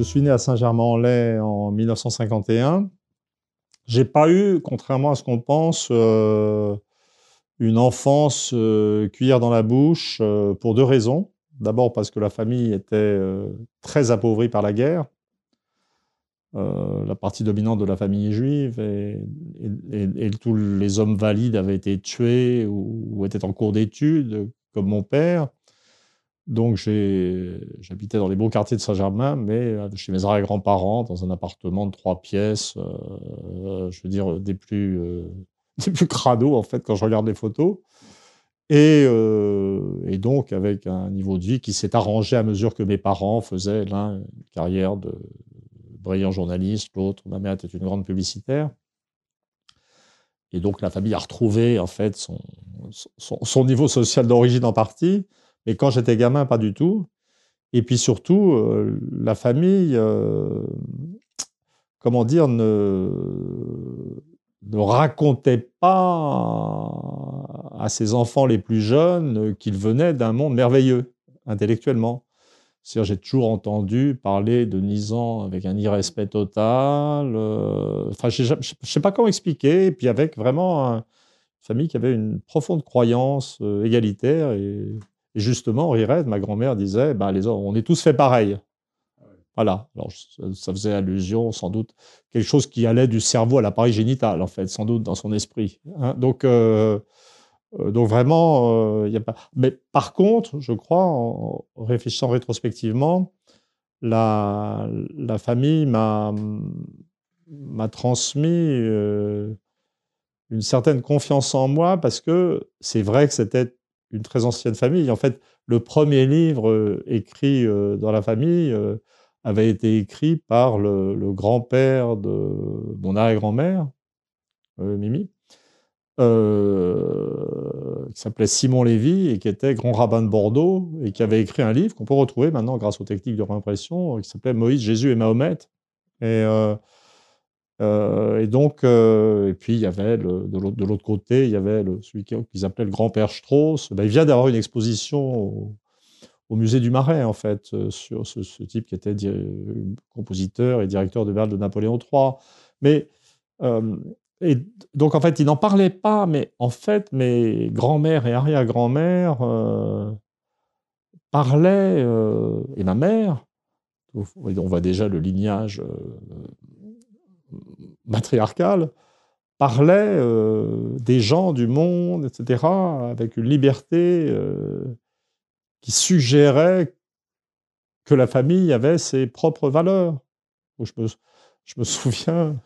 Je suis né à Saint-Germain-en-Laye en 1951. J'ai pas eu, contrairement à ce qu'on pense, euh, une enfance euh, cuillère dans la bouche euh, pour deux raisons. D'abord parce que la famille était très appauvrie par la guerre. la partie dominante de la famille est juive et, tous les hommes valides avaient été tués ou étaient en cours d'études, comme mon père. Donc j'habitais dans les beaux quartiers de Saint-Germain, mais euh, chez mes arrière-grands-parents, dans un appartement de trois pièces, euh, je veux dire des plus, euh, des plus crado en fait quand je regarde les photos. Et, et, donc avec un niveau de vie qui s'est arrangé à mesure que mes parents faisaient l'un une carrière de brillant journaliste, l'autre, ma mère était une grande publicitaire. Et donc la famille a retrouvé en fait son, son, son niveau social d'origine en partie. Et quand j'étais gamin, pas du tout. Et puis surtout, euh, la famille, euh, comment dire, ne, racontait pas à ses enfants les plus jeunes qu'ils venaient d'un monde merveilleux, intellectuellement. cest j'ai toujours entendu parler de Nizan avec un irrespect total. Euh, enfin, je ne sais pas comment expliquer. Et puis avec vraiment une famille qui avait une profonde croyance égalitaire et et justement, Rired, ma grand-mère, disait ben, les, on est tous faits pareil. Ah voilà. Alors, ça faisait allusion, sans doute, quelque chose qui allait du cerveau à l'appareil génital, en fait, sans doute, dans son esprit. Hein. Donc, euh, euh, donc, vraiment, il euh, a pas. Mais par contre, je crois, en réfléchissant rétrospectivement, la, la famille m'a m'a transmis une certaine confiance en moi parce que c'est vrai que c'était une très ancienne famille. En fait, le premier livre euh, écrit euh, dans la famille euh, avait été écrit par le, grand-père de mon arrière-grand-mère, Mimi, qui s'appelait Simon Lévy et qui était grand rabbin de Bordeaux et qui avait écrit un livre qu'on peut retrouver maintenant grâce aux techniques de réimpression qui s'appelait Moïse, Jésus et Mahomet. Et et donc, euh, et puis il y avait de l'autre côté, il y avait celui qu'ils appelaient le grand-père Strauss. Ben, il vient d'avoir une exposition au, musée du Marais, en fait, euh, sur ce, type qui était compositeur et directeur de Bal de Napoléon III. Mais, donc, en fait, il n'en parlait pas, mais en fait, mes grands-mères et arrière-grand-mères parlaient, et ma mère, on voit déjà le lignage matriarcale parlait euh, des gens, du monde, etc., avec une liberté euh, qui suggérait que la famille avait ses propres valeurs. Je me, souviens,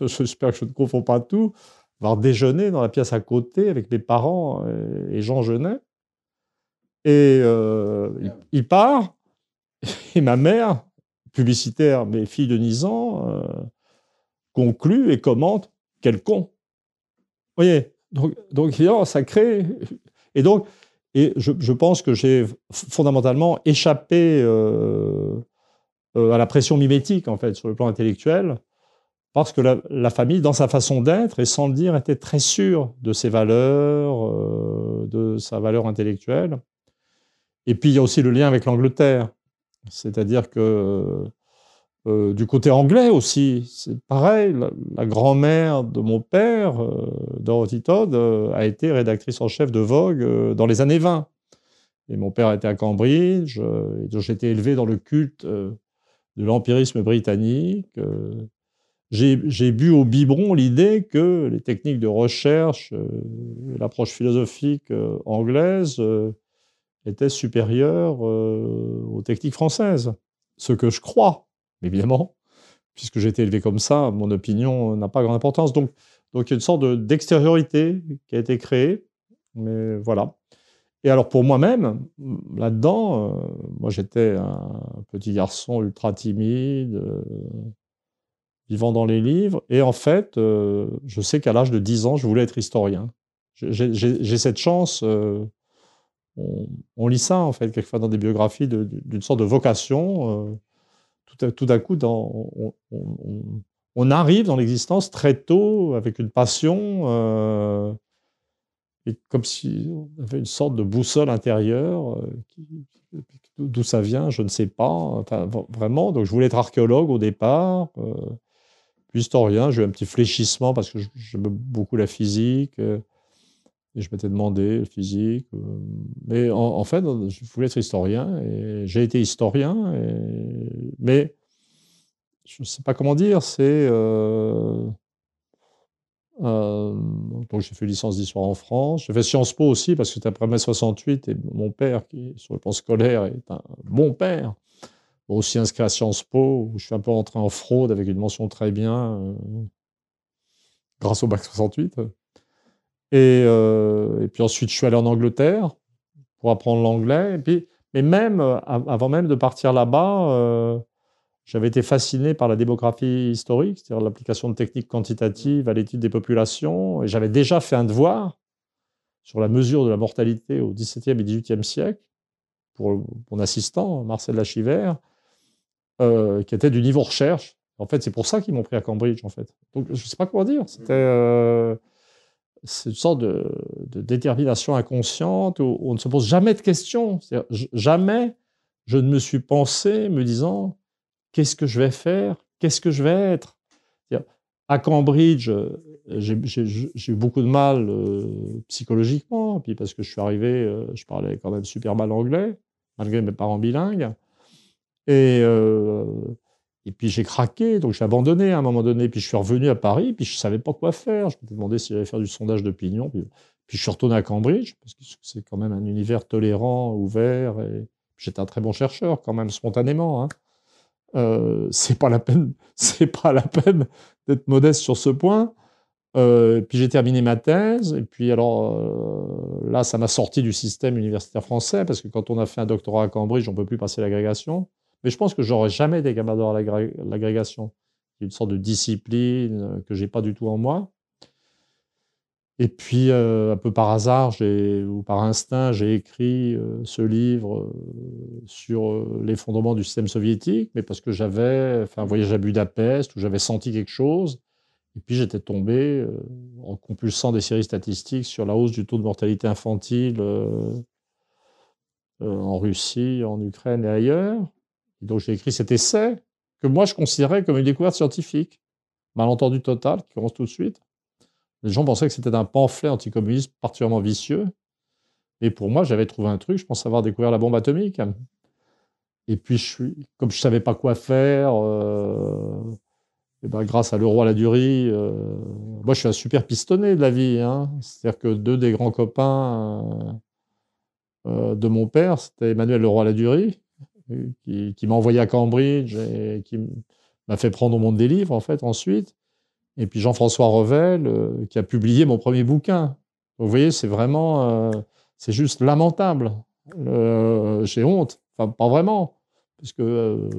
j'espère que je ne confonds pas tout, avoir déjeuné dans la pièce à côté avec mes parents et, Jean Genet. Et euh, il, part, et ma mère, publicitaire, mais fille de Nizan, conclut et commente quel con. Vous voyez donc, ça crée. Et donc, et je, pense que j'ai fondamentalement échappé euh, euh, à la pression mimétique, en fait, sur le plan intellectuel, parce que la, famille, dans sa façon d'être, et sans le dire, était très sûre de ses valeurs, euh, de sa valeur intellectuelle. Et puis, il y a aussi le lien avec l'Angleterre. C'est-à-dire que euh, du côté anglais aussi, c'est pareil. La, grand-mère de mon père, euh, Dorothy Todd, euh, a été rédactrice en chef de Vogue dans les années 20. Et mon père était à Cambridge, j'ai été élevé dans le culte de l'empirisme britannique. J'ai bu au biberon l'idée que les techniques de recherche, l'approche philosophique anglaise étaient supérieures aux techniques françaises. Ce que je crois, évidemment, puisque j'ai été élevé comme ça, mon opinion n'a pas grande importance. Donc, donc il y a une sorte d'extériorité qui a été créée. Mais voilà. Et alors pour moi-même, là-dedans, euh, moi j'étais un petit garçon ultra timide, euh, vivant dans les livres. Et en fait, euh, je sais qu'à l'âge de 10 ans, je voulais être historien. J'ai cette chance. On, lit ça, en fait, quelquefois dans des biographies, d'une sorte de vocation tout, à coup, on, arrive dans l'existence très tôt avec une passion. Euh, et comme si on avait une sorte de boussole intérieure, d'où ça vient, je ne sais pas, enfin, vraiment. Donc je voulais être archéologue au départ, puis historien. J'ai eu un petit fléchissement parce que j'aime beaucoup la physique. Et je m'étais demandé, physique. Euh, mais en, fait, je voulais être historien et j'ai été historien. mais je ne sais pas comment dire, c'est. Euh, euh, donc j'ai fait licence d'histoire en France. J'ai fait Sciences Po aussi parce que c'était après mai 68 et mon père, qui sur le plan scolaire est un bon père, aussi inscrit à Sciences Po où je suis un peu entré en fraude avec une mention très bien grâce au bac 68. Euh, et, puis ensuite, je suis allé en Angleterre pour apprendre l'anglais. puis, mais même, euh, avant même de partir là-bas, euh, j'avais été fasciné par la démographie historique, c'est-à-dire l'application de techniques quantitatives à l'étude des populations. Et j'avais déjà fait un devoir sur la mesure de la mortalité au XVIIe et XVIIIe siècle pour mon assistant, Marcel Lachivert, qui était du niveau recherche. En fait, c'est pour ça qu'ils m'ont pris à Cambridge, en fait. Donc, je ne sais pas quoi dire. C'était c'est une sorte de, détermination inconsciente où on ne se pose jamais de questions. Jamais je ne me suis pensé me disant qu'est-ce que je vais faire, qu'est-ce que je vais être? À Cambridge, j'ai eu beaucoup de mal euh, psychologiquement, puis parce que je suis arrivé, euh, je parlais quand même super mal anglais, malgré mes parents bilingues. Et euh, et puis j'ai craqué, donc j'ai abandonné à un moment donné. Puis je suis revenu à Paris, puis je ne savais pas quoi faire. Je me demandé si j'allais faire du sondage d'opinion. Puis, puis, je suis retourné à Cambridge, parce que c'est quand même un univers tolérant, ouvert. Et j'étais un très bon chercheur, quand même, spontanément. Hein. Euh, c'est pas la peine, peine d'être modeste sur ce point. Euh, puis j'ai terminé ma thèse, et puis alors euh, là, ça m'a sorti du système universitaire français, parce que quand on a fait un doctorat à Cambridge, on ne peut plus passer l'agrégation. Mais je pense que j'aurais jamais été capable d'avoir l'agrégation. C'est une sorte de discipline euh, que j'ai pas du tout en moi. Et puis, euh, un peu par hasard ou par instinct, j'ai écrit euh, ce livre sur l'effondrement du système soviétique, mais parce que j'avais fait un voyage à Budapest où j'avais senti quelque chose. Et puis, j'étais tombé en compulsant des séries statistiques sur la hausse du taux de mortalité infantile en Russie, en Ukraine et ailleurs donc j'ai écrit cet essai que moi je considérais comme une découverte scientifique. Malentendu total, qui commence tout de suite. Les gens pensaient que c'était un pamphlet anticommuniste particulièrement vicieux. Et pour moi, j'avais trouvé un truc, je pense avoir découvert la bombe atomique. Et puis, je suis, comme je ne savais pas quoi faire, euh, et ben, grâce à Leroy Ladurie, euh, moi je suis un super pistonné de la vie. Hein. C'est-à-dire que deux des grands copains euh, de mon père, c'était Emmanuel Leroy Ladurie, qui, m'a envoyé à Cambridge et qui m'a fait prendre au monde des livres, en fait, ensuite. Et puis Jean-François Revel, euh, qui a publié mon premier bouquin. Vous voyez, c'est vraiment, euh, c'est juste lamentable. Euh, j'ai honte. Enfin, pas vraiment. Parce que,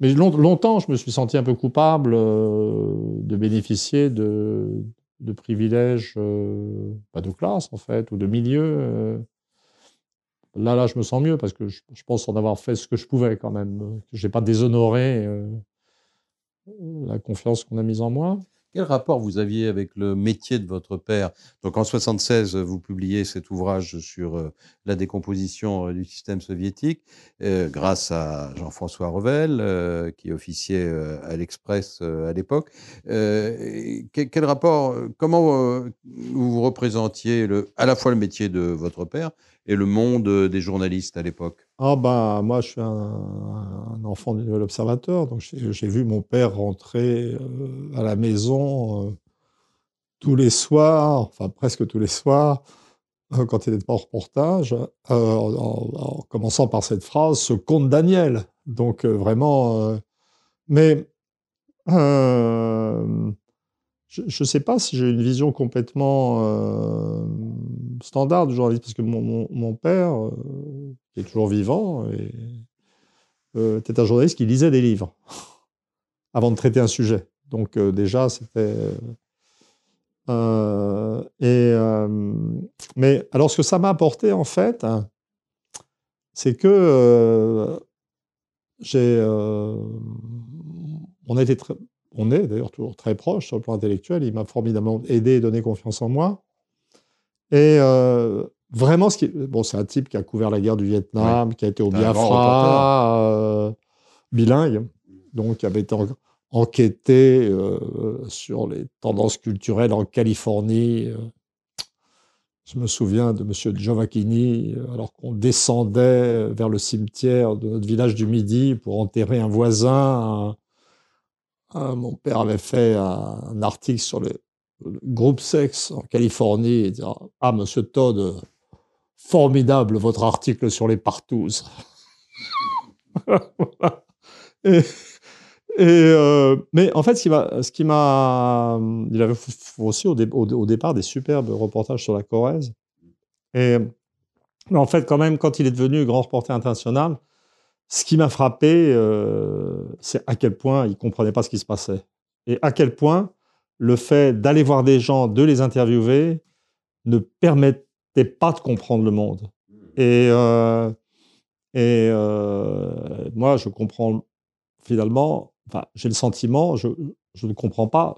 mais longtemps, je me suis senti un peu coupable de bénéficier de, de privilèges, pas de classe, en fait, ou de milieu Là, là, je me sens mieux parce que je, pense en avoir fait ce que je pouvais quand même. Je n'ai pas déshonoré euh, la confiance qu'on a mise en moi. Quel rapport vous aviez avec le métier de votre père? Donc en 76, vous publiez cet ouvrage sur euh, la décomposition euh, du système soviétique, grâce à Jean-François Revel, qui officiait à l'Express à l'époque. Quel, rapport Comment vous représentiez à la fois le métier de votre père et le monde euh, des journalistes à l'époque? Ah bah, Moi, je suis un, enfant du Nouvel Observateur, donc j'ai vu mon père rentrer euh, à la maison euh, tous les soirs, enfin presque tous les soirs, quand il n'était pas en reportage, en, commençant par cette phrase, ce conte Daniel. Donc vraiment, mais je ne sais pas si j'ai une vision complètement euh, standard du journalisme, parce que mon, père, euh, qui est toujours vivant, euh, était un journaliste qui lisait des livres avant de traiter un sujet. Donc déjà, c'était... mais alors, ce que ça m'a apporté, en fait, c'est que j'ai... on a été très on est d'ailleurs toujours très proche sur le plan intellectuel. Il m'a formidablement aidé et donné confiance en moi. Et vraiment, ce qui bon, c'est un type qui a couvert la guerre du Vietnam, qui a été au Biafra, bilingue, donc qui avait été enquêté sur les tendances culturelles en Californie. Je me souviens de M. Giovacchini, alors qu'on descendait vers le cimetière de notre village du Midi pour enterrer un voisin. Mon père avait fait un, article sur le, groupe sexe en Californie et dire Ah, monsieur Todd, formidable votre article sur les partouzes. euh, mais en fait, ce qui m'a, il avait aussi au, au, départ des superbes reportages sur la Corrèze. Et mais en fait, quand même, quand il est devenu grand reporter international, ce qui m'a frappé, euh, c'est à quel point il comprenait pas ce qui se passait et à quel point le fait d'aller voir des gens, de les interviewer, ne permettait pas de comprendre le monde. Et, euh, et moi, je comprends finalement enfin, j'ai le sentiment, je, ne comprends pas.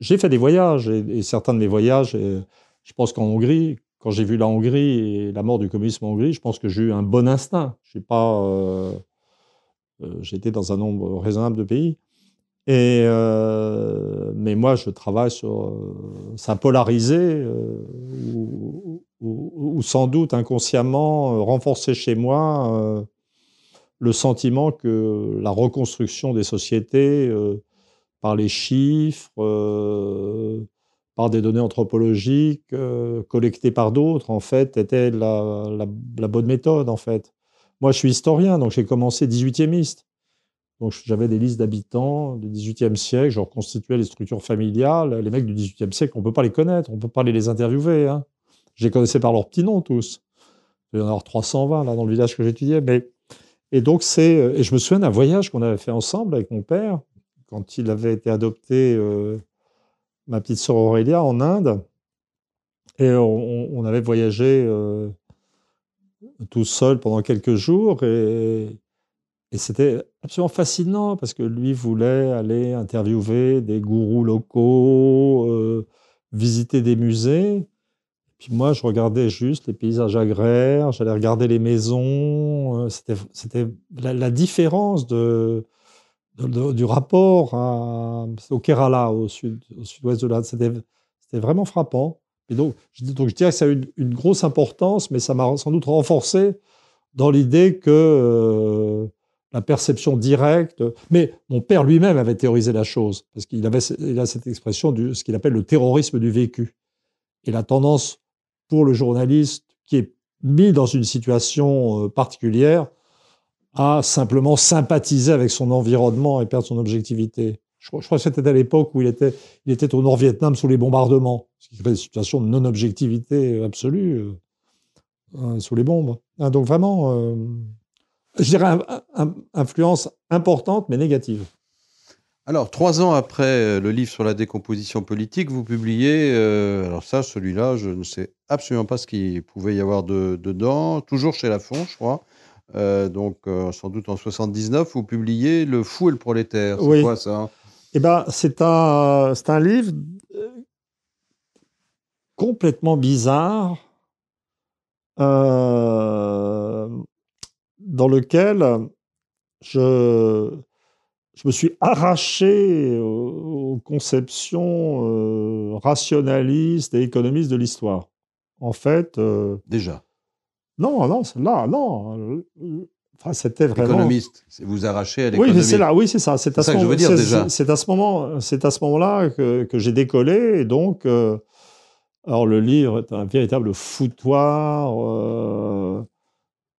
j'ai fait des voyages et, certains de mes voyages, je pense qu'en Hongrie, quand j'ai vu la Hongrie et la mort du communisme en Hongrie, je pense que j'ai eu un bon instinct. J'ai pas, euh, euh, j'étais dans un nombre raisonnable de pays. Euh, mais moi, je travaille sur ça polarisé ou, ou, sans doute inconsciemment renforcé chez moi le sentiment que la reconstruction des sociétés euh, par les chiffres, euh, par des données anthropologiques euh, collectées par d'autres, en fait, était la, bonne méthode, en fait. Moi, je suis historien, donc j'ai commencé 18e Donc j'avais des listes d'habitants du 18e siècle, je reconstituais les structures familiales. Les mecs du 18e siècle, on ne peut pas les connaître, on ne peut pas les interviewer. Hein. Je les connaissais par leur petit nom tous. Il y en a 320 là dans le village que j'étudiais, mais et donc, c'est. Euh, et je me souviens d'un voyage qu'on avait fait ensemble avec mon père, quand il avait été adopté, euh, ma petite sœur Aurélia, en Inde. Et on, avait voyagé euh, tout seul pendant quelques jours. Et, et c'était absolument fascinant parce que lui voulait aller interviewer des gourous locaux, visiter des musées. Puis moi, je regardais juste les paysages agraires, j'allais regarder les maisons. Euh, c'était la, différence de, du rapport au Kerala, au, sud, au sud-ouest de l'Inde. C'était, vraiment frappant. Et donc, je dirais que ça a eu une, grosse importance, mais ça m'a sans doute renforcé dans l'idée que euh, la perception directe. Mais mon père lui-même avait théorisé la chose, parce qu'il avait il a cette expression de ce qu'il appelle le terrorisme du vécu. Et la tendance pour le journaliste qui est mis dans une situation euh, particulière à simplement sympathiser avec son environnement et perdre son objectivité. Je crois, que c'était à l'époque où il était, il était au Nord-Vietnam sous les bombardements, ce qui crée une situation de non-objectivité absolue euh, euh, sous les bombes. Hein, donc vraiment, je dirais, influence importante mais négative. Alors, trois ans après euh, le livre sur la décomposition politique, vous publiez, euh, alors ça, celui-là, je ne sais absolument pas ce qu'il pouvait y avoir dedans, toujours chez Lafon, je crois. Euh, donc, sans doute en 79, vous publiez Le fou et le prolétaire. C'est quoi ça Eh ben, c'est un, un livre complètement bizarre dans lequel je je me suis arraché aux, conceptions euh, rationalistes et économistes de l'histoire. En fait. Euh, Déjà. Non, non, là, non. Enfin, c'était vraiment. Économiste, vous arrachez à l'économie. Oui, c'est là, oui, c'est ça. C'est à ce moment, C'est à ce moment, c'est à ce moment-là que, que j'ai décollé, et donc, euh, alors le livre est un véritable foutoir.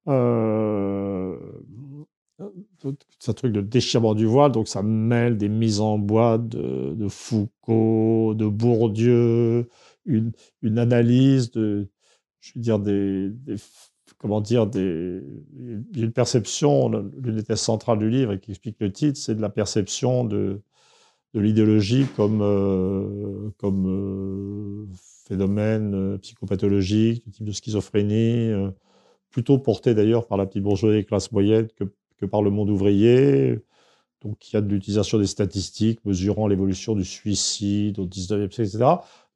Euh, un truc de déchirement du voile, donc ça mêle des mises en boîte de, Foucault, de Bourdieu, une, une, analyse de, je veux dire, des, comment dire, des, une perception, l'une des thèses centrales du livre et qui explique le titre, c'est de la perception de, l'idéologie comme, euh, comme euh, phénomène euh, psychopathologique, type de schizophrénie, plutôt porté d'ailleurs par la petite bourgeoisie des classes moyennes que que par le monde ouvrier. Donc, il y a de l'utilisation des statistiques mesurant l'évolution du suicide au 19e siècle, etc.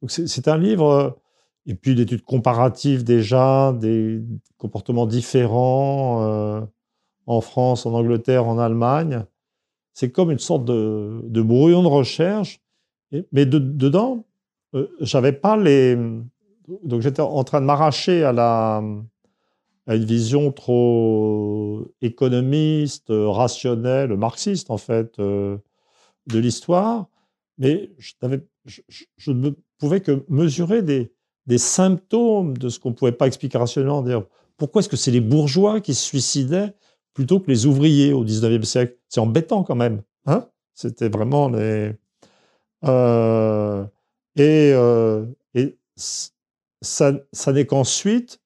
Donc, c'est un livre, et puis l'étude comparative déjà des comportements différents euh, en France, en Angleterre, en Allemagne. C'est comme une sorte de, brouillon de recherche, mais dedans, euh, j'avais pas les. Donc j'étais en train de m'arracher à la à une vision trop économiste, rationnelle, marxiste en fait euh, de l'histoire, mais je, ne pouvais que mesurer des, des symptômes de ce qu'on ne pouvait pas expliquer rationnellement. Dire pourquoi est-ce que c'est les bourgeois qui se suicidaient plutôt que les ouvriers au 19e siècle? C'est embêtant quand même. Hein? C'était vraiment les. Euh, et, euh, et ça, n'est qu'ensuite,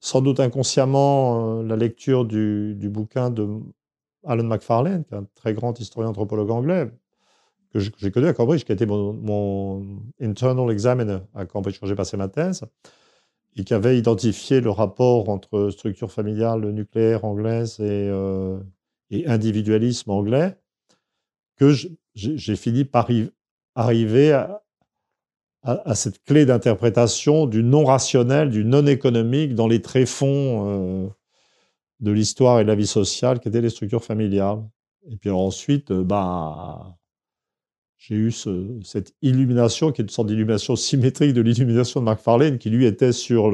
sans doute inconsciemment, euh, la lecture du, du, bouquin de Alan McFarlane, qui est un très grand historien anthropologue anglais, que j'ai connu à Cambridge, qui a été mon, internal examiner à Cambridge quand j'ai passé ma thèse, et qui avait identifié le rapport entre structure familiale nucléaire anglaise et, euh, et individualisme anglais, que j'ai fini par arriver à, à, cette clé d'interprétation du non rationnel, du non économique dans les tréfonds euh, de l'histoire et de la vie sociale qui étaient les structures familiales. Et puis ensuite, euh, bah, j'ai eu cette illumination qui est une sorte d'illumination symétrique de l'illumination de McFarlane qui lui était sur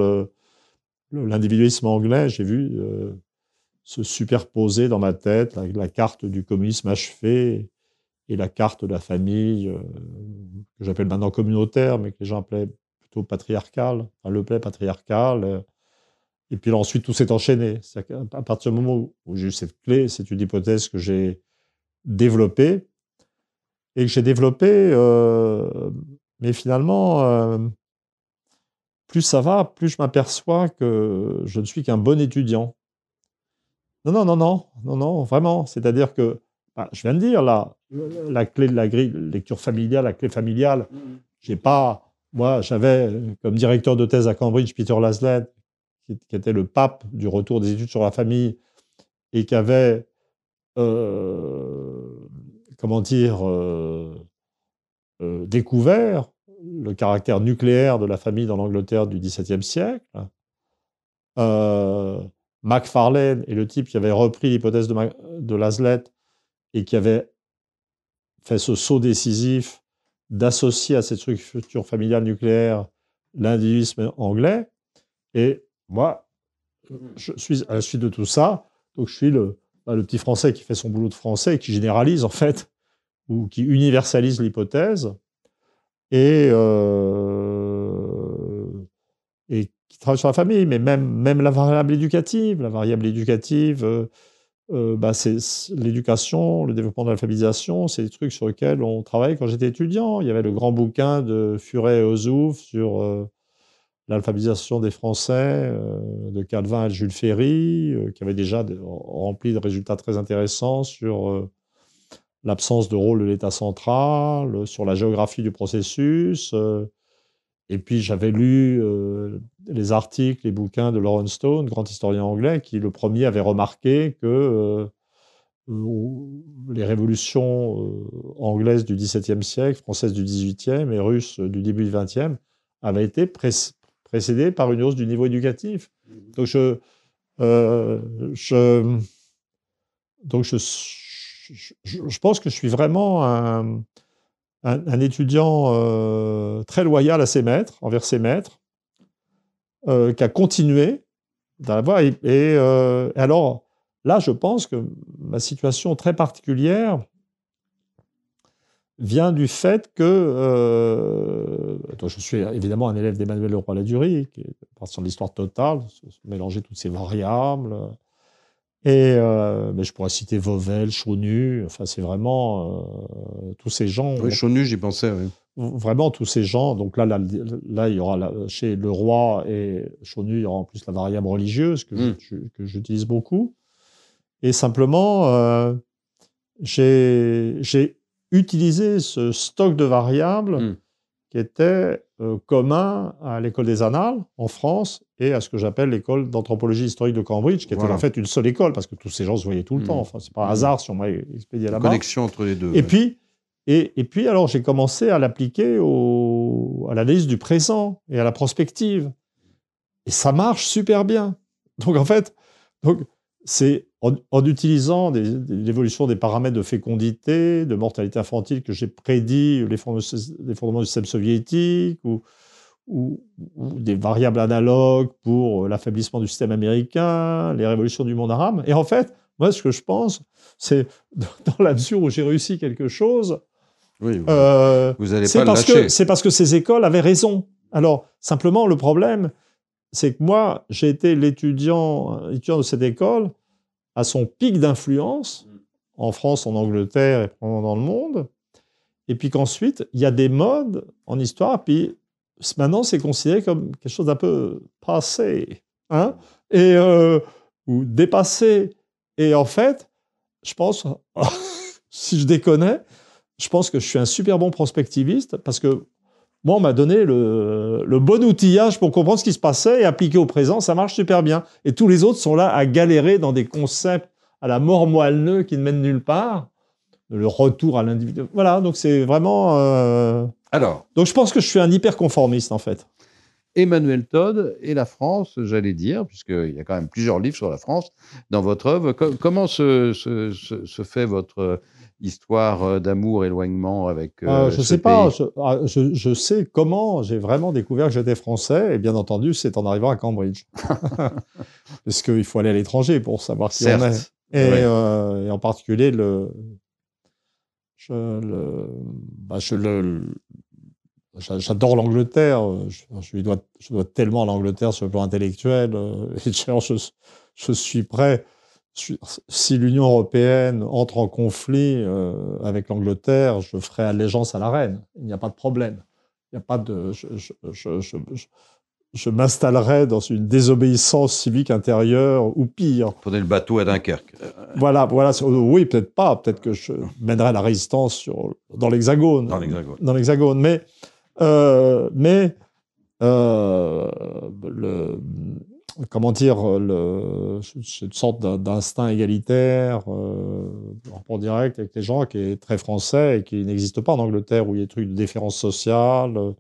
l'individualisme anglais. J'ai vu euh, se superposer dans ma tête la carte du communisme achevé et la carte de la famille, euh, que j'appelle maintenant communautaire, mais que les gens appelaient plutôt patriarcale, le plaît patriarcal. Euh, et puis là, ensuite, tout s'est enchaîné. À partir du moment où j'ai eu cette clé, c'est une hypothèse que j'ai développée, et que j'ai développée, euh, mais finalement, plus ça va, plus je m'aperçois que je ne suis qu'un bon étudiant. Non, non, non, non, non, non, vraiment. C'est-à-dire que ah, je viens de dire là, la clé de la grille, lecture familiale, la clé familiale. Mm, mm. J'ai pas, moi, j'avais comme directeur de thèse à Cambridge Peter Laslett, qui, était le pape du retour des études sur la famille et qui avait, euh, comment dire, euh, euh, découvert le caractère nucléaire de la famille dans l'Angleterre du XVIIe siècle. Macfarlane est le type qui avait repris l'hypothèse de, de et qui avait fait ce saut décisif d'associer à cette structure familiale nucléaire l'individualisme anglais. Et moi, je suis à la suite de tout ça, donc je suis le, le petit français qui fait son boulot de français qui généralise en fait, ou qui universalise l'hypothèse, et, euh, qui travaille sur la famille, mais même, la variable éducative, la variable éducative, euh, euh, bah, c'est l'éducation, le développement de l'alphabétisation, c'est des trucs sur lesquels on travaillait quand j'étais étudiant. Il y avait le grand bouquin de Furet et Ozouf sur l'alphabétisation des Français, euh, de Calvin et Jules Ferry, qui avait déjà rempli de résultats très intéressants sur l'absence de rôle de l'État central, sur la géographie du processus. Et puis j'avais lu euh, les articles, les bouquins de Lawrence Stone, grand historien anglais, qui le premier avait remarqué que euh, les révolutions euh, anglaises du XVIIe siècle, françaises du XVIIIe et russes du début du XXe avaient été précédées par une hausse du niveau éducatif. Donc je, je donc je, je, pense que je suis vraiment un, un, étudiant euh, très loyal à ses maîtres, envers ses maîtres, euh, qui a continué dans la voie. Et, euh, alors, là, je pense que ma situation très particulière vient du fait que je suis évidemment un élève d'Emmanuel Leroy-Ladurie, qui est partant de l'histoire totale, mélanger toutes ces variables. Et euh, mais je pourrais citer Vauvel, Chaunu, enfin c'est vraiment euh, tous ces gens. Oui, Chaunu, j'y pensais. Oui. Vraiment tous ces gens. Donc là, là, là il y aura chez le roi et Chaunu, il y aura en plus la variable religieuse que hmm. j'utilise beaucoup. Et simplement, euh, j'ai utilisé ce stock de variables hmm. qui était euh, commun à l'école des Annales en France et à ce que j'appelle l'école d'anthropologie historique de Cambridge, qui était en fait une seule école parce que tous ces gens se voyaient tout le mmh. temps. Enfin, c'est pas un mmh. hasard si on m'a expédié là-bas. Connexion entre les deux. Et puis, Et, et puis, alors, j'ai commencé à l'appliquer à l'analyse du présent et à la prospective. Et ça marche super bien. Donc, en fait, donc, c'est en, utilisant l'évolution des, paramètres de fécondité, de mortalité infantile que j'ai prédit l'effondrement du système soviétique ou, ou, des variables analogues pour l'affaiblissement du système américain, les révolutions du monde arabe. Et en fait, moi, ce que je pense, c'est dans la mesure où j'ai réussi quelque chose, oui, euh, vous n'allez pas parce que C'est parce que ces écoles avaient raison. Alors, simplement, le problème, c'est que moi, j'ai été l'étudiant de cette école à son pic d'influence, mm. en France, en Angleterre et probablement dans le monde. Et puis qu'ensuite, il y a des modes en histoire, puis maintenant, c'est considéré comme quelque chose d'un peu passé, hein, et, euh, ou dépassé. Et en fait, je pense, si je déconne, je pense que je suis un super bon prospectiviste parce que moi, on m'a donné le, bon outillage pour comprendre ce qui se passait et appliquer au présent, ça marche super bien. Et tous les autres sont là à galérer dans des concepts à la mort moelleux qui ne mènent nulle part. Le retour à l'individu. Voilà, donc c'est vraiment. Euh, Alors. Donc je pense que je suis un hyper-conformiste, en fait. Emmanuel Todd et la France, j'allais dire, puisqu'il y a quand même plusieurs livres sur la France dans votre œuvre. comment se fait votre histoire euh, d'amour, éloignement avec. Euh, euh je ne sais pas. Ah, je, je, sais comment j'ai vraiment découvert que j'étais français. Et bien entendu, c'est en arrivant à Cambridge. Parce qu'il faut aller à l'étranger pour savoir qui on est. Euh, et, en particulier, le, je, le, bah, je le, J'adore l'Angleterre. Je, je, lui dois, je dois tellement à l'Angleterre sur le plan intellectuel. Et je, je suis prêt si l'Union européenne entre en conflit euh, avec l'Angleterre, je ferai allégeance à la reine. Il n'y a pas de problème. Il n'y a pas de. Je, je, je, m'installerai dans une désobéissance civique intérieure ou pire. Prenez le bateau à Dunkerque. Voilà, voilà. Oui, peut-être pas. Peut-être que je mènerai la résistance sur, dans l'Hexagone. Dans l'Hexagone. Dans l'Hexagone. Mais, euh, mais euh, le, comment dire, le, une sorte d'instinct égalitaire, euh, rapport direct avec les gens qui est très français et qui n'existe pas en Angleterre où il y a des trucs de déférence sociale euh,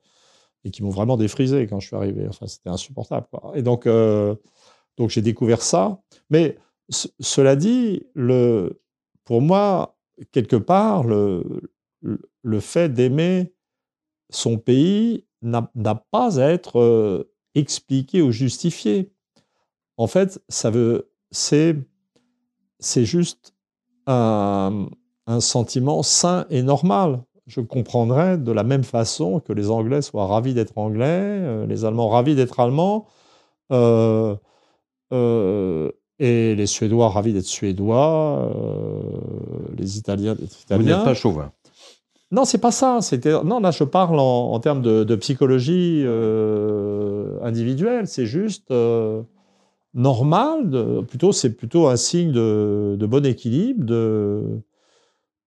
et qui m'ont vraiment défrisé quand je suis arrivé. Enfin, c'était insupportable. Et donc, euh, donc j'ai découvert ça. Mais cela dit, le, pour moi, quelque part, le, le fait d'aimer son pays n'a pas à être euh, expliqué ou justifié en fait, ça veut, c'est, c'est juste un, sentiment sain et normal. Je comprendrais de la même façon que les Anglais soient ravis d'être Anglais, euh, les Allemands ravis d'être Allemands, euh, euh, et les Suédois ravis d'être Suédois, les Italiens d'être Italiens. Vous n'êtes pas chauvin. Non, c'est pas ça. C'était non, là je parle en, termes de, psychologie individuelle. C'est juste normal, plutôt c'est plutôt un signe de, bon équilibre, de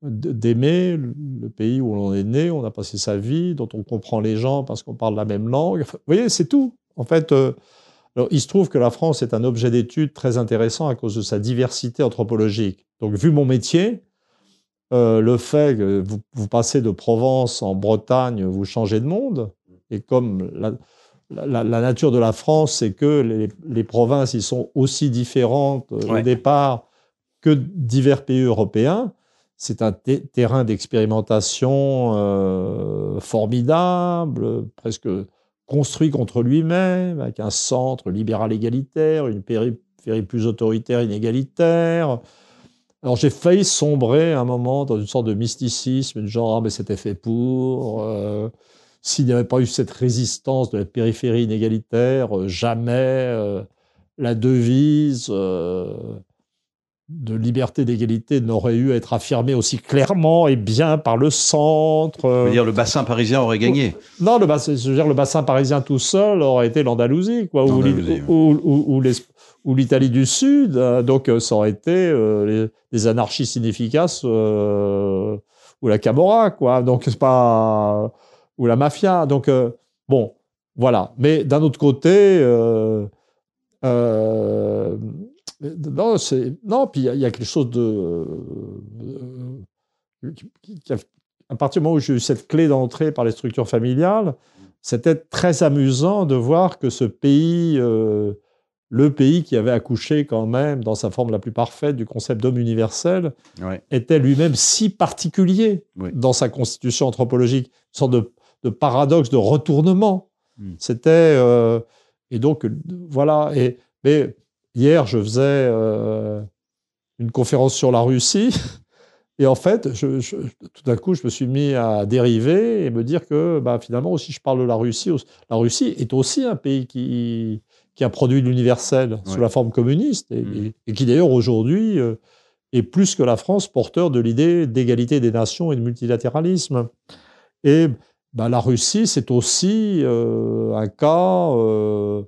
d'aimer le pays où l'on est né, on a passé sa vie, dont on comprend les gens parce qu'on parle la même langue. vous voyez, c'est tout. En fait, euh, il se trouve que la France est un objet d'étude très intéressant à cause de sa diversité anthropologique. Donc, vu mon métier, euh, le fait que vous, vous, passez de Provence en Bretagne, vous changez de monde, et comme la, la, nature de la France, c'est que les, provinces, ils sont aussi différentes euh, au départ que divers pays européens. C'est un terrain d'expérimentation euh, formidable, presque construit contre lui-même, avec un centre libéral égalitaire, une périphérie plus autoritaire, inégalitaire. Alors j'ai failli sombrer à un moment dans une sorte de mysticisme, genre ah, mais c'était fait pour. Euh, s'il n'y avait pas eu cette résistance de la périphérie inégalitaire, euh, jamais euh, la devise euh, de liberté d'égalité n'aurait eu à être affirmée aussi clairement et bien par le centre. Vous dire le bassin parisien aurait gagné Non, le bassin, je veux dire, le bassin parisien tout seul aurait été l'Andalousie, quoi, ou, l'Italie du Sud. Hein. Donc, ça aurait été les, anarchistes inefficaces ou la Camorra, quoi. Donc, c'est pas ou la mafia. Donc, euh, bon, voilà. Mais d'un autre côté, euh, euh, non, c'est non. Puis il y, a quelque chose de à partir du moment où j'ai eu cette clé d'entrée par les structures familiales, c'était très amusant de voir que ce pays, euh, le pays qui avait accouché quand même dans sa forme la plus parfaite du concept d'homme universel, était lui-même si particulier dans sa constitution anthropologique, une sorte de, paradoxe, de retournement. Hmm. C'était euh, et donc voilà. Et mais hier, je faisais euh, une conférence sur la Russie. Et en fait, tout d'un coup, je me suis mis à dériver et me dire que bah, finalement, aussi, je parle de la Russie. La Russie est aussi un pays qui, qui a produit l'universel sous la forme communiste et, mmh. qui d'ailleurs aujourd'hui euh, est plus que la France porteur de l'idée d'égalité des nations et de multilatéralisme. Et bah, la Russie, c'est aussi euh, un cas euh,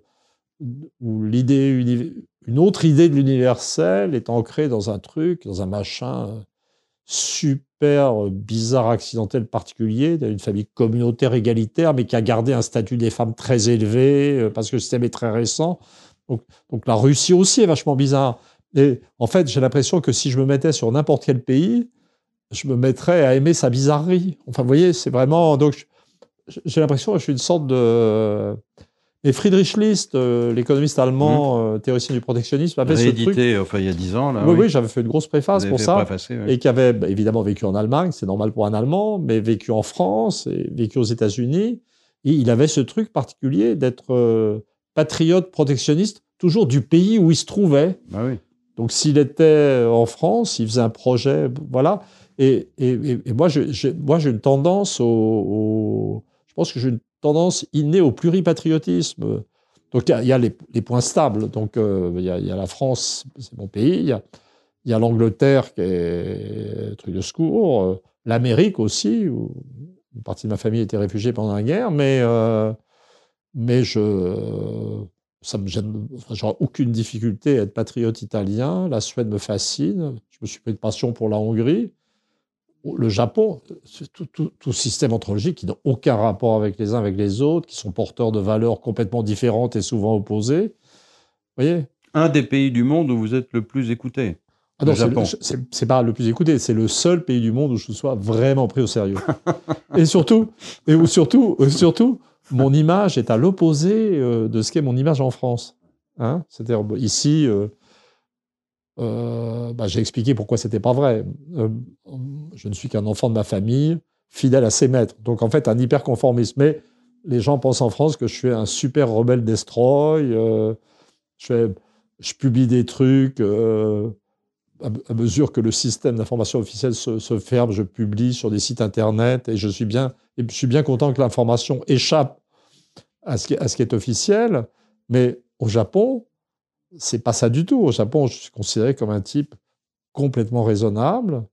où l'idée, une autre idée de l'universel est ancrée dans un truc, dans un machin super bizarre, accidentel, particulier, d'une famille communautaire égalitaire, mais qui a gardé un statut des femmes très élevé euh, parce que le système est très récent. Donc, donc la Russie aussi est vachement bizarre. Et en fait, j'ai l'impression que si je me mettais sur n'importe quel pays, je me mettrais à aimer sa bizarrerie. Enfin, vous voyez, c'est vraiment. Donc, j'ai l'impression que je suis une sorte de. Et Friedrich List, euh, l'économiste allemand, mmh. euh, théoricien du protectionnisme, avait ce truc. enfin, il y a dix ans, là. Oui, oui, j'avais fait une grosse préface pour ça. Et qui avait bah, évidemment vécu en Allemagne, c'est normal pour un Allemand, mais vécu en France et vécu aux États-Unis. Et il avait ce truc particulier d'être euh, patriote protectionniste, toujours du pays où il se trouvait. Bah oui. Donc, s'il était en France, il faisait un projet, voilà. Et, et, et moi, j'ai une tendance au, pense que j'ai une tendance innée au pluripatriotisme. Donc il y a, les, points stables. Donc euh, il y, a, la France, c'est mon pays. Il y a, l'Angleterre qui est truc de secours. Euh, L'Amérique aussi, où une partie de ma famille était réfugiée pendant la guerre. Mais, euh, mais je. Ça aucune difficulté à être patriote italien. La Suède me fascine. Je me suis pris de passion pour la Hongrie le Japon, tout, tout, système anthropologique qui n'a aucun rapport avec les uns avec les autres, qui sont porteurs de valeurs complètement différentes et souvent opposées. Vous voyez? Un des pays du monde où vous êtes le plus écouté. Ah non, c'est pas le plus écouté, c'est le seul pays du monde où je sois vraiment pris au sérieux. et surtout, et où surtout, surtout, mon image est à l'opposé euh, de ce qu'est mon image en France. Hein? C'est-à-dire ici, euh, euh, bah, j'ai expliqué pourquoi c'était pas vrai. Euh, je ne suis qu'un enfant de ma famille, fidèle à ses maîtres. Donc en fait, un hyperconformisme. Mais les gens pensent en France que je suis un super rebelle destroy. Euh, je, publie des trucs. À, mesure que le système d'information officielle se, ferme, je publie sur des sites internet et je suis bien, je suis bien content que l'information échappe à ce qui est officiel. Mais au Japon, c'est pas ça du tout. Au Japon, je suis considéré comme un type complètement raisonnable.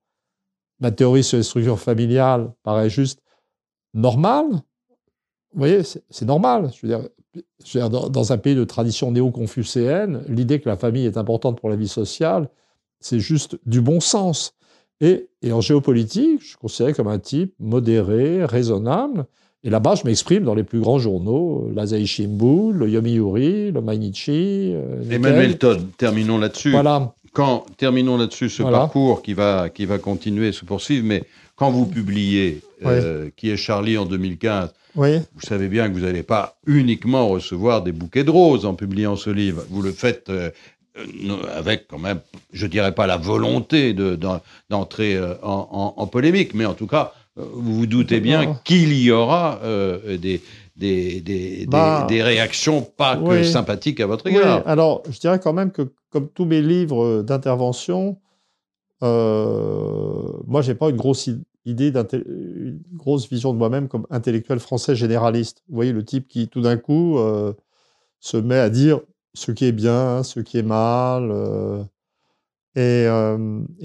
Ma théorie sur les structures familiales paraît juste normale. Vous voyez, c'est normal. Je veux dire, dans un pays de tradition néo-confucéenne, l'idée que la famille est importante pour la vie sociale, c'est juste du bon sens. Et, et, en géopolitique, je suis considéré comme un type modéré, raisonnable, et là-bas, je m'exprime dans les plus grands journaux, l'Asahi Shimbun, le Yomiuri, le Mainichi. Euh, Emmanuel Todd, terminons là-dessus. Voilà. Quand, terminons là-dessus ce parcours qui va, qui va continuer, se poursuivre, mais quand vous publiez euh, Qui est Charlie en 2015, vous savez bien que vous n'allez pas uniquement recevoir des bouquets de roses en publiant ce livre. Vous le faites euh, avec quand même, je dirais pas la volonté d'entrer en, en, polémique, mais en tout cas vous vous doutez bien qu'il y aura euh, des, des, des, bah, des, réactions pas que sympathiques à votre égard. alors, je dirais quand même que, comme tous mes livres d'intervention, euh, moi, j'ai pas une grosse idée, une grosse vision de moi-même comme intellectuel français généraliste. Vous voyez, le type qui, tout d'un coup, euh, se met à dire ce qui est bien, ce qui est mal. Euh, et,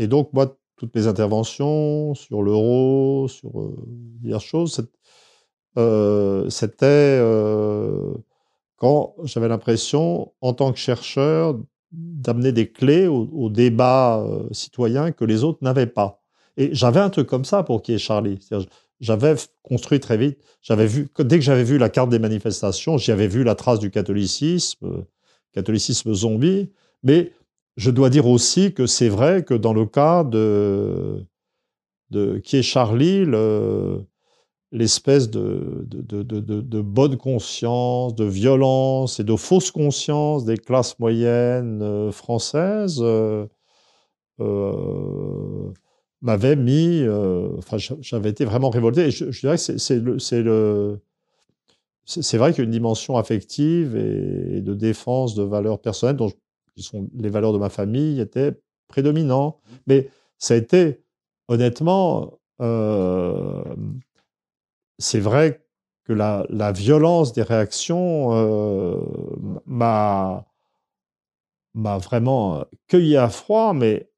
et, donc, moi, toutes mes interventions sur l'euro, sur euh, diverses choses, euh, c'était euh, quand j'avais l'impression, en tant que chercheur, d'amener des clés au, débat citoyen que les autres n'avaient pas. Et j'avais un truc comme ça pour qui est Charlie. J'avais construit très vite. J'avais vu dès que j'avais vu la carte des manifestations, j'y avais vu la trace du catholicisme, catholicisme zombie. Mais je dois dire aussi que c'est vrai que dans le cas de, qui est Charlie, l'espèce de, bonne conscience, de violence et de fausse conscience des classes moyennes euh, françaises euh, euh, m'avait mis. enfin, j'avais été vraiment révolté. Je, dirais que c'est c'est vrai qu'une dimension affective et, de défense de valeurs personnelles, dont qui sont les valeurs de ma famille, était prédominant. Mais ça a été, honnêtement, c'est vrai que la, violence des réactions euh, m'a vraiment cueilli à froid, mais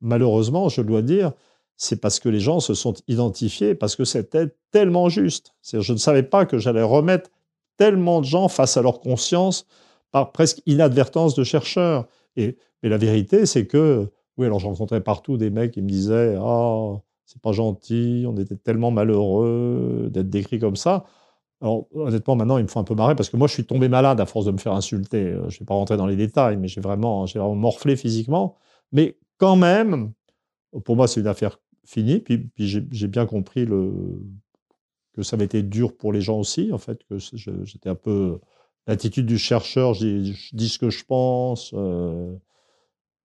malheureusement, je dois dire, c'est parce que les gens se sont identifiés, parce que c'était tellement juste. Je ne savais pas que j'allais remettre tellement de gens face à leur conscience par presque inadvertance de chercheurs. Et, mais la vérité, c'est que, oui, alors je rencontrais partout des mecs qui me disaient, ah, c'est pas gentil, on était tellement malheureux d'être décrit comme ça. Alors, honnêtement, maintenant, il me faut un peu marrer parce que moi, je suis tombé malade à force de me faire insulter. Euh, je ne vais pas rentrer dans les détails, mais j'ai vraiment, j'ai vraiment morflé physiquement. Mais quand même, pour moi, c'est une affaire finie. Puis, j'ai bien compris le, que ça été dur pour les gens aussi, en fait, que j'étais un peu l'attitude du chercheur, je dis, ce que je pense. Euh,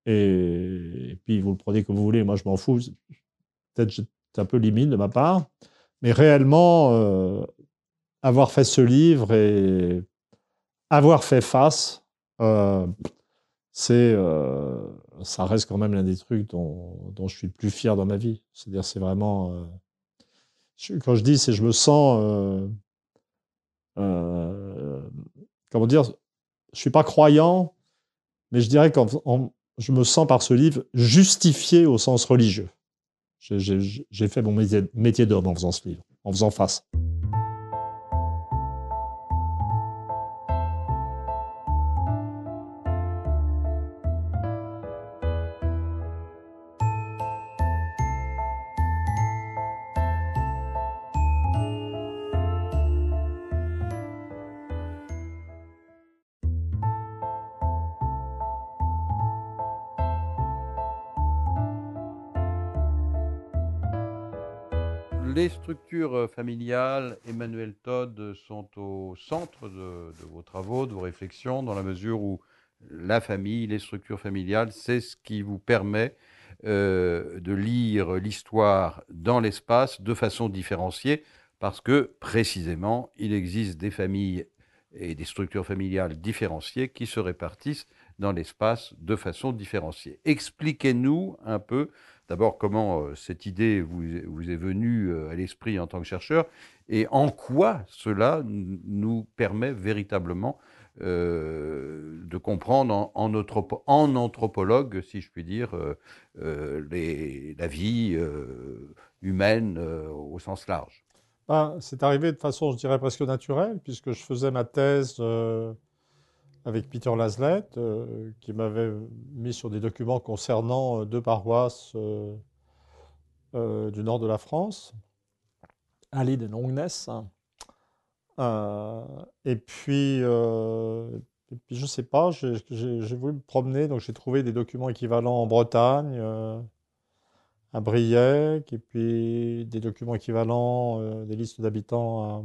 et, puis, vous le prenez comme vous voulez. Moi, je m'en fous peut-être c'est un peu limite de ma part, mais réellement, euh, avoir fait ce livre et avoir fait face, euh, c'est, ça reste quand même l'un des trucs dont, dont, je suis le plus fier dans ma vie. C'est-à-dire, c'est vraiment, quand je dis, c'est je me sens, comment dire, je suis pas croyant, mais je dirais que je me sens par ce livre justifié au sens religieux. J'ai fait mon métier, métier d'homme en faisant ce livre, en faisant face. Structures euh, familiales, Emmanuel Todd, sont au centre de, vos travaux, de vos réflexions, dans la mesure où la famille, les structures familiales, c'est ce qui vous permet euh, de lire l'histoire dans l'espace de façon différenciée, parce que précisément, il existe des familles et des structures familiales différenciées qui se répartissent dans l'espace de façon différenciée. Expliquez-nous un peu d'abord comment euh, cette idée vous, est venue euh, à l'esprit en tant que chercheur et en quoi cela nous permet véritablement euh, de comprendre en, anthropologue, si je puis dire, la vie humaine au sens large? Ben, c'est arrivé de façon, je dirais, presque naturelle, puisque je faisais ma thèse avec Peter Laslett, euh, qui m'avait mis sur des documents concernant euh, deux paroisses euh, du nord de la France, Ali et Longness. et puis, puis, je ne sais pas, j'ai voulu me promener, donc j'ai trouvé des documents équivalents en Bretagne, à Briec, et puis des documents équivalents, des listes d'habitants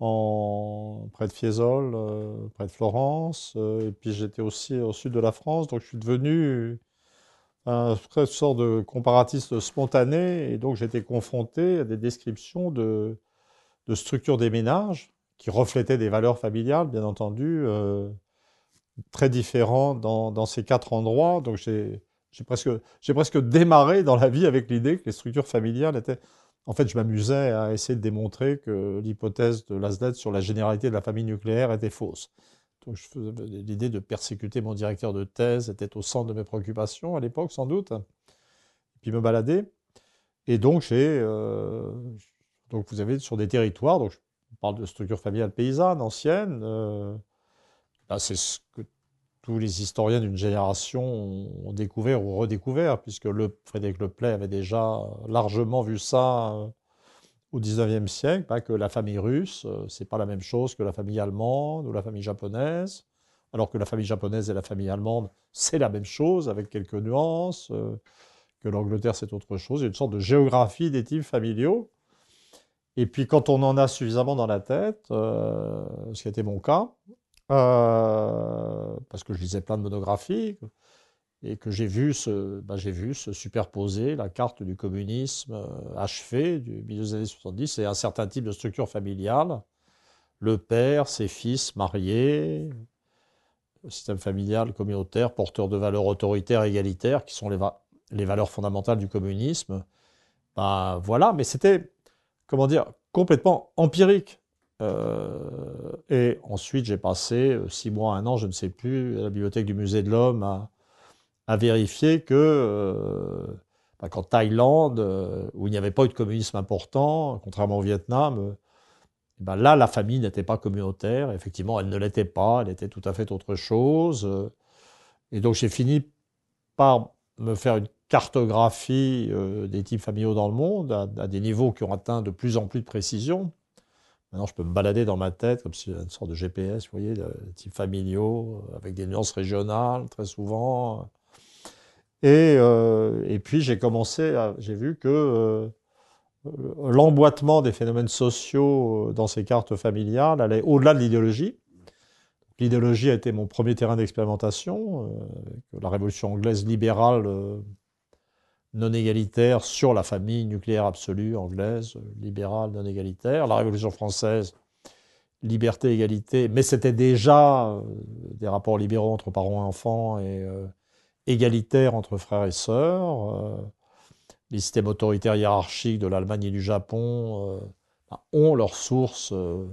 près de Fiesole, euh, près de Florence. Euh, et puis j'étais aussi au sud de la France, donc je suis devenu un sorte de comparatiste spontané. Et donc j'étais confronté à des descriptions de, structures des ménages qui reflétaient des valeurs familiales, bien entendu, euh, très différentes dans, ces quatre endroits. Donc j'ai presque démarré dans la vie avec l'idée que les structures familiales étaient en fait, je m'amusais à essayer de démontrer que l'hypothèse de Laslet sur la généralité de la famille nucléaire était fausse. Donc, l'idée de persécuter mon directeur de thèse était au centre de mes préoccupations à l'époque, sans doute. Et puis me balader. Et donc, j'ai, euh, donc vous avez sur des territoires, donc je parle de structures familiales paysannes anciennes. Euh, ben, c'est ce que tous les historiens d'une génération ont découvert ou redécouvert, puisque le, Frédéric Leplay avait déjà largement vu ça euh, au XIXe siècle, que la famille russe, euh, c'est pas la même chose que la famille allemande ou la famille japonaise, alors que la famille japonaise et la famille allemande, c'est la même chose, avec quelques nuances, euh, que l'Angleterre c'est autre chose. Il y a une sorte de géographie des types familiaux. Et puis quand on en a suffisamment dans la tête, ce qui été mon cas, euh, parce que je lisais plein de monographies, et que j'ai vu, se, vu se superposer la carte du communisme euh, achevé du milieu des années 70 et un certain type de structure familiale. Le père, ses fils mariés, le système familial communautaire, porteur de valeurs autoritaires égalitaires, qui sont les, les valeurs fondamentales du communisme. Ben, voilà, mais c'était, comment dire, complètement empirique. Euh, et ensuite, j'ai passé euh, six mois, un an, je ne sais plus, à la bibliothèque du Musée de l'Homme à, vérifier que euh, bah, qu'en Thaïlande, euh, où il n'y avait pas eu de communisme important, contrairement au Vietnam, euh, bah, là, la famille n'était pas communautaire. Effectivement, elle ne l'était pas, elle était tout à fait autre chose. Et donc, j'ai fini par me faire une cartographie des types familiaux dans le monde à, des niveaux qui ont atteint de plus en plus de précision. Maintenant, je peux me balader dans ma tête comme si une sorte de GPS, vous voyez, des types familiaux, avec des nuances régionales, très souvent. Et, euh, et puis j'ai commencé, j'ai vu que euh, l'emboîtement des phénomènes sociaux euh, dans ces cartes familiales allait au-delà de l'idéologie. L'idéologie a été mon premier terrain d'expérimentation, la révolution anglaise libérale non égalitaire sur la famille nucléaire absolue anglaise, libérale non égalitaire. La révolution française, liberté, égalité, mais c'était déjà des rapports libéraux entre parents et enfants et égalitaire entre frères et sœurs. Euh, les systèmes autoritaires hiérarchiques de l'Allemagne et du Japon euh, ben, ont leur source euh,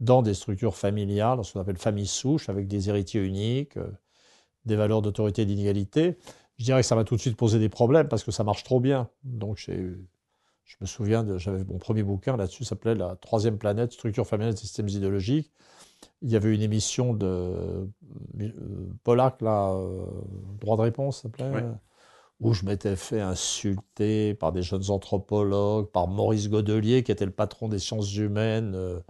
dans des structures familiales, ce qu'on appelle famille souche, avec des héritiers uniques, des valeurs d'autorité et d'inégalité. Je dirais que ça m'a tout de suite posé des problèmes parce que ça marche trop bien. Donc je me souviens, j'avais mon premier bouquin là-dessus, s'appelait La troisième planète, structure familiale des systèmes idéologiques il y avait une émission de euh, Pollack, là, euh, Droit de réponse, ça s'appelait, où je m'étais fait insulter par des jeunes anthropologues, par Maurice Godelier, qui était le patron des sciences humaines euh,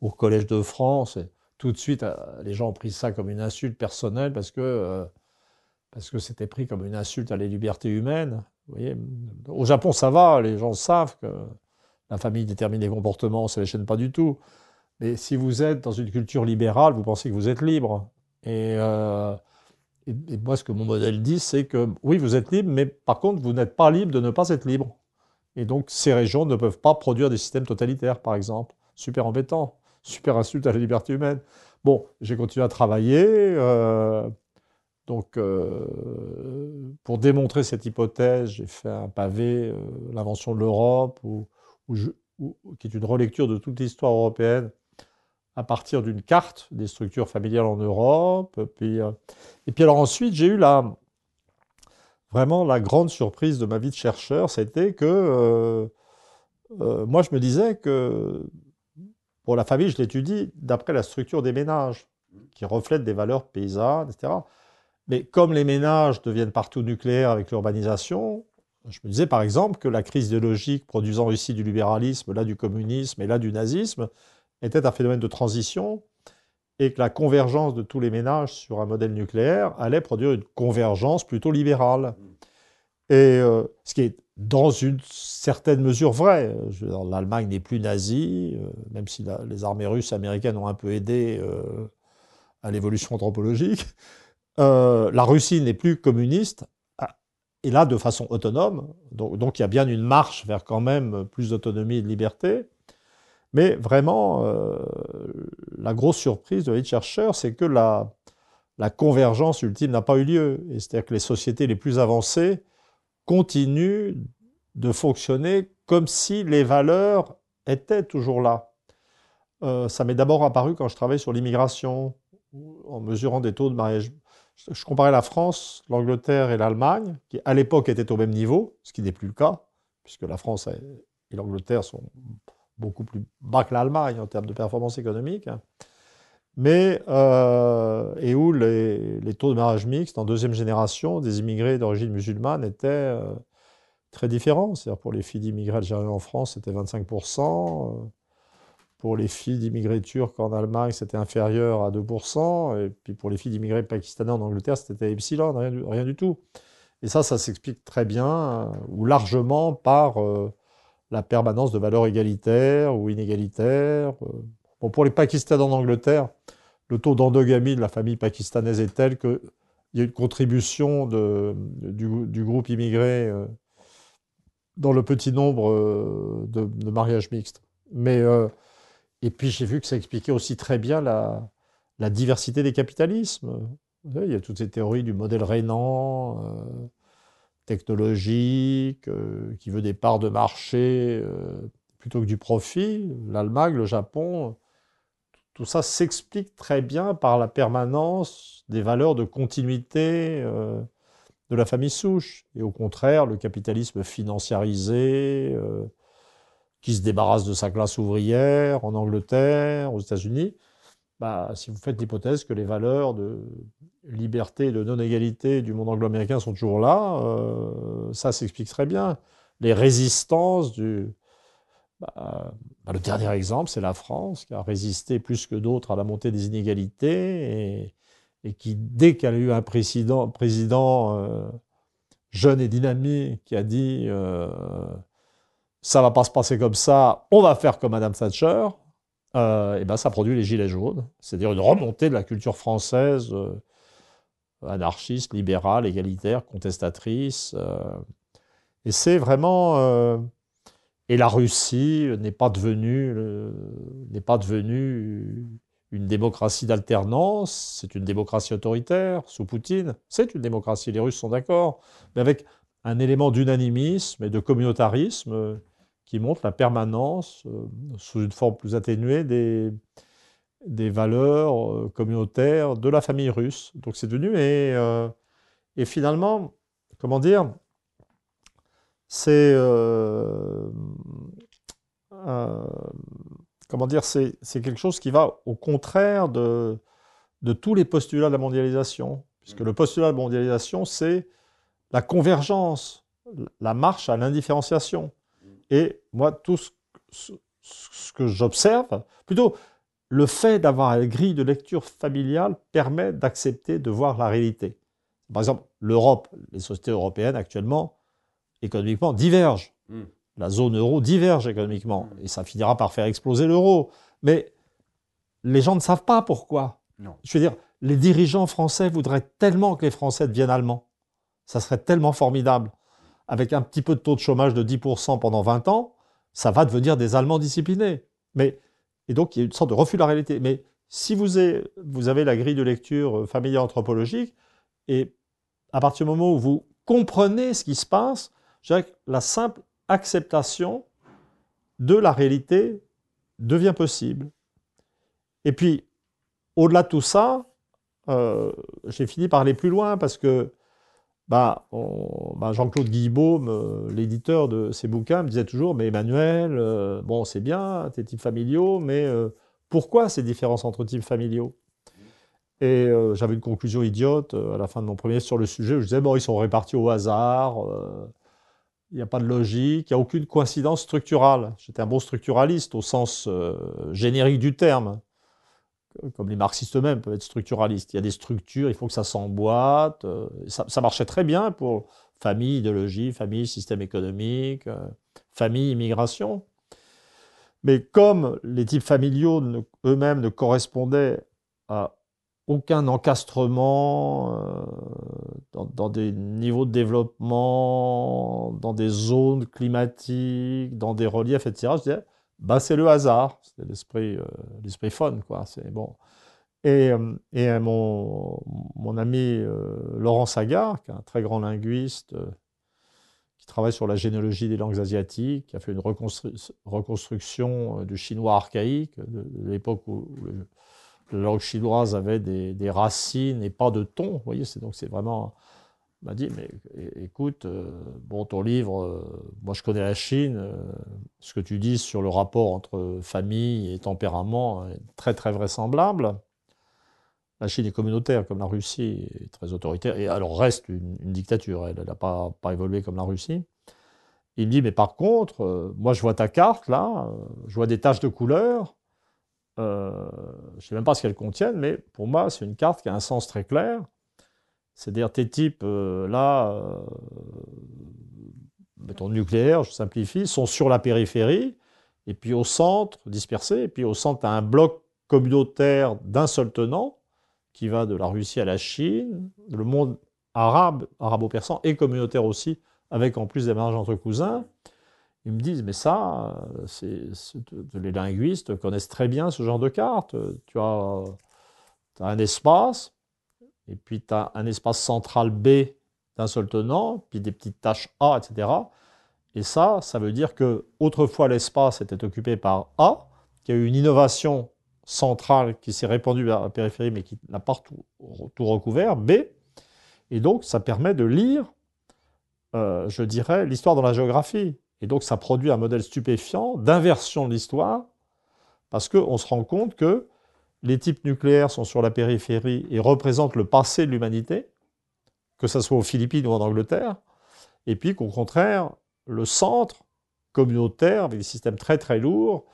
au Collège de France. Et tout de suite, les gens ont pris ça comme une insulte personnelle parce que parce que c'était pris comme une insulte à la liberté humaine. Vous voyez Au Japon, ça va, les gens savent que la famille détermine les comportements, ça ne les gêne pas du tout. Mais si vous êtes dans une culture libérale, vous pensez que vous êtes libre. Euh, et, moi, ce que mon modèle dit, c'est que oui, vous êtes libre, mais par contre, vous n'êtes pas libre de ne pas être libre. Et donc, ces régions ne peuvent pas produire des systèmes totalitaires, par exemple. Super embêtant, super insulte à la liberté humaine. Bon, j'ai continué à travailler. Euh, donc, euh, pour démontrer cette hypothèse, j'ai fait un pavé, l'invention de l'Europe, qui est une relecture de toute l'histoire européenne à partir d'une carte des structures familiales en Europe. Euh, et puis alors ensuite, j'ai eu la, vraiment la grande surprise de ma vie de chercheur, c'était que euh, euh, moi je me disais que pour la famille, je l'étudie d'après la structure des ménages, qui reflète des valeurs paysannes, etc. Mais comme les ménages deviennent partout nucléaires avec l'urbanisation, je me disais par exemple que la crise idéologique produisant ici du libéralisme, là du communisme et là du nazisme, était un phénomène de transition et que la convergence de tous les ménages sur un modèle nucléaire allait produire une convergence plutôt libérale. Et euh, ce qui est dans une certaine mesure vrai. L'Allemagne n'est plus nazie, euh, même si les armées russes américaines ont un peu aidé euh, à l'évolution anthropologique. La Russie n'est plus communiste, ah, et là de façon autonome. Donc, il y a bien une marche vers quand même plus d'autonomie et de liberté. Mais vraiment, euh, la grosse surprise de les chercheurs, c'est que la, convergence ultime n'a pas eu lieu. C'est-à-dire que les sociétés les plus avancées continuent de fonctionner comme si les valeurs étaient toujours là. Euh, ça m'est d'abord apparu quand je travaillais sur l'immigration, en mesurant des taux de mariage. Je comparais la France, l'Angleterre et l'Allemagne, qui à l'époque étaient au même niveau, ce qui n'est plus le cas, puisque la France et l'Angleterre sont beaucoup plus bas que l'Allemagne en termes de performance économique, mais euh, et où les, taux de mariage mixte en deuxième génération des immigrés d'origine musulmane étaient euh, très différents. C'est-à-dire pour les filles d'immigrés algériens en France, c'était 25%. Euh, pour les filles d'immigrés turcs en Allemagne, c'était inférieur à 2%. Et puis pour les filles d'immigrés pakistanais en Angleterre, c'était epsilon, rien du, tout. Et ça, ça s'explique très bien, ou largement, par la permanence de valeurs égalitaires ou inégalitaires. Bon, pour les Pakistanais en Angleterre, le taux d'endogamie de la famille pakistanaise est tel qu'il y a une contribution de, du, groupe immigré euh, dans le petit nombre euh, de, mariages mixtes. Mais, euh, et puis j'ai vu que ça expliquait aussi très bien la, diversité des capitalismes. il y a toutes ces théories du modèle rénan, technologique, qui veut des parts de marché plutôt que du profit. L'Allemagne, le Japon, tout ça s'explique très bien par la permanence des valeurs de continuité euh, de la famille souche. Et au contraire, le capitalisme financiarisé, euh, qui se débarrasse de sa classe ouvrière en Angleterre, aux États-Unis, bah, si vous faites l'hypothèse que les valeurs de liberté et de non-égalité du monde anglo-américain sont toujours là, euh, ça s'explique très bien. Les résistances du, bah, bah, le dernier exemple, c'est la France, qui a résisté plus que d'autres à la montée des inégalités et, qui, dès qu'elle a eu un président, euh, jeune et dynamique qui a dit euh, ça va pas se passer comme ça, on va faire comme Madame Thatcher, euh, et ben ça produit les gilets jaunes, c'est-à-dire une remontée de la culture française anarchiste, libérale, égalitaire, contestatrice. et c'est vraiment et la Russie n'est pas devenue, n'est pas devenue une démocratie d'alternance, c'est une démocratie autoritaire sous Poutine. C'est une démocratie, les Russes sont d'accord, mais avec un élément d'unanimisme et de communautarisme euh, qui montre la permanence, euh, sous une forme plus atténuée, des, valeurs euh, communautaires de la famille russe. Donc c'est devenu, et, et finalement, comment dire, c'est euh, euh, comment dire, c'est quelque chose qui va au contraire de, de tous les postulats de la mondialisation, puisque le postulat de la mondialisation, c'est la convergence, la marche à l'indifférenciation. Et moi, tout ce, ce que j'observe, plutôt le fait d'avoir une grille de lecture familiale permet d'accepter de voir la réalité. Par exemple, l'Europe, les sociétés européennes actuellement économiquement divergent. Hmm. La zone euro diverge économiquement. Hmm. Et ça finira par faire exploser l'euro. Mais les gens ne savent pas pourquoi. Je veux dire, les dirigeants français voudraient tellement que les Français deviennent allemands. Ça serait tellement formidable. Avec un petit peu de taux de chômage de 10% pendant 20 ans, ça va devenir des Allemands disciplinés. Mais, et donc, il y a une sorte de refus de la réalité. Mais si vous avez, la grille de lecture familiale anthropologique, et à partir du moment où vous comprenez ce qui se passe, je dirais que la simple acceptation de la réalité devient possible. Et puis, au-delà de tout ça, euh, j'ai fini par aller plus loin parce que bah, bah Jean-Claude Guillaume, euh, l'éditeur de ces bouquins, me disait toujours Mais Emmanuel, euh, bon, c'est bien, tes types familiaux, mais pourquoi ces différences entre types familiaux? Et j'avais une conclusion idiote à la fin de mon premier sur le sujet où je disais Bon, ils sont répartis au hasard il n'y a pas de logique, il n'y a aucune coïncidence structurale. J'étais un bon structuraliste au sens euh, générique du terme, comme les marxistes eux-mêmes peuvent être structuralistes. Il y a des structures, il faut que ça s'emboîte. Euh, ça, marchait très bien pour famille, idéologie, famille, système économique, euh, famille, immigration. Mais comme les types familiaux eux-mêmes ne correspondaient à aucun encastrement euh, dans, des niveaux de développement, dans des zones climatiques, dans des reliefs, etc. Je disais, bah, c'est le hasard, c'est l'esprit, euh, l'esprit fun, quoi. C'est bon. Et, euh, et mon, mon, ami Laurent Sagar, qui est un très grand linguiste, qui travaille sur la généalogie des langues asiatiques, qui a fait une reconstruction du chinois archaïque, de, l'époque où, la langue chinoise avait des, racines et pas de ton. Vous voyez, c'est donc c'est vraiment. M'a dit, mais écoute, euh, bon, ton livre, euh, moi je connais la Chine, euh, ce que tu dis sur le rapport entre famille et tempérament est très très vraisemblable. La Chine est communautaire comme la Russie, très autoritaire, et alors reste une, dictature, elle n'a pas, évolué comme la Russie. Il me dit, mais par contre, moi je vois ta carte là, je vois des taches de couleur, je ne sais même pas ce qu'elles contiennent, mais pour moi, c'est une carte qui a un sens très clair. C'est-à-dire tes types, euh, là, euh, mettons nucléaire, je simplifie, sont sur la périphérie, et puis au centre, dispersés, et puis au centre, tu as un bloc communautaire d'un seul tenant, qui va de la Russie à la Chine, le monde arabe, arabo-persan, et communautaire aussi, avec en plus des mélanges entre cousins. Ils me disent, mais ça, les linguistes connaissent très bien ce genre de carte. Tu as un espace, et puis tu as un espace central B d'un seul tenant, puis des petites tâches A, etc. Et ça, ça veut dire que autrefois l'espace était occupé par A, qu'il y a eu une innovation centrale qui s'est répandue vers la périphérie, mais qui n'a pas tout, recouvert, B. Et donc, ça permet de lire, euh, je dirais, l'histoire dans la géographie. Et donc, ça produit un modèle stupéfiant d'inversion de l'histoire, parce qu'on se rend compte que les types nucléaires sont sur la périphérie et représentent le passé de l'humanité, que ce soit aux Philippines ou en Angleterre, et puis qu'au contraire, le centre communautaire, avec des systèmes très très lourds,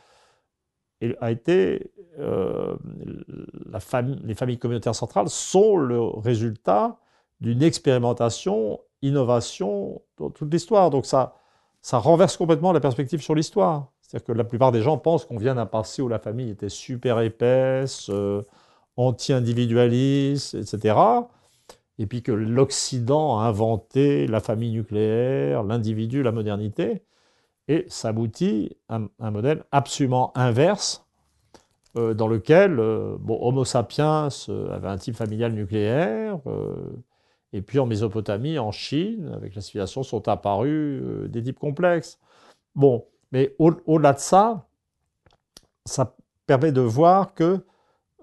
a été euh, les familles communautaires centrales sont le résultat d'une expérimentation, innovation dans toute l'histoire. Donc ça, ça renverse complètement la perspective sur l'histoire. C'est-à-dire que la plupart des gens pensent qu'on vient d'un passé où la famille était super épaisse, euh, anti-individualiste, etc. Et puis que l'Occident a inventé la famille nucléaire, l'individu, la modernité. Et ça aboutit à un modèle absolument inverse euh, dans lequel euh, bon, Homo sapiens avait un type familial nucléaire. et puis en Mésopotamie, en Chine, avec la civilisation, sont apparus des types complexes. Bon, mais au-delà de ça, ça permet de voir que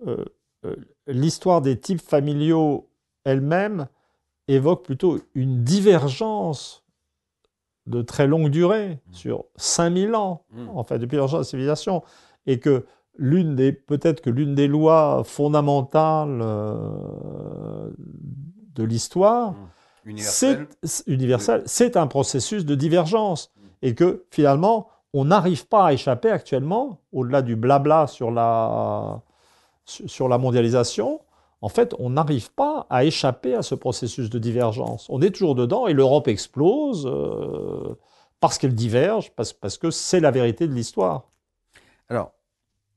euh, euh, l'histoire des types familiaux elle-même évoque plutôt une divergence de très longue durée, mmh. sur 5000 ans, mmh. en fait, depuis l'émergence de la civilisation, et que l'une des, peut-être que l'une des lois fondamentales euh, de l'histoire, mmh. c'est universel, c'est un processus de divergence, et que finalement, on n'arrive pas à échapper actuellement, au-delà du blabla sur la, sur la mondialisation, en fait, on n'arrive pas à échapper à ce processus de divergence. On est toujours dedans et l'Europe explose euh, parce qu'elle diverge, parce, que c'est la vérité de l'histoire. Alors,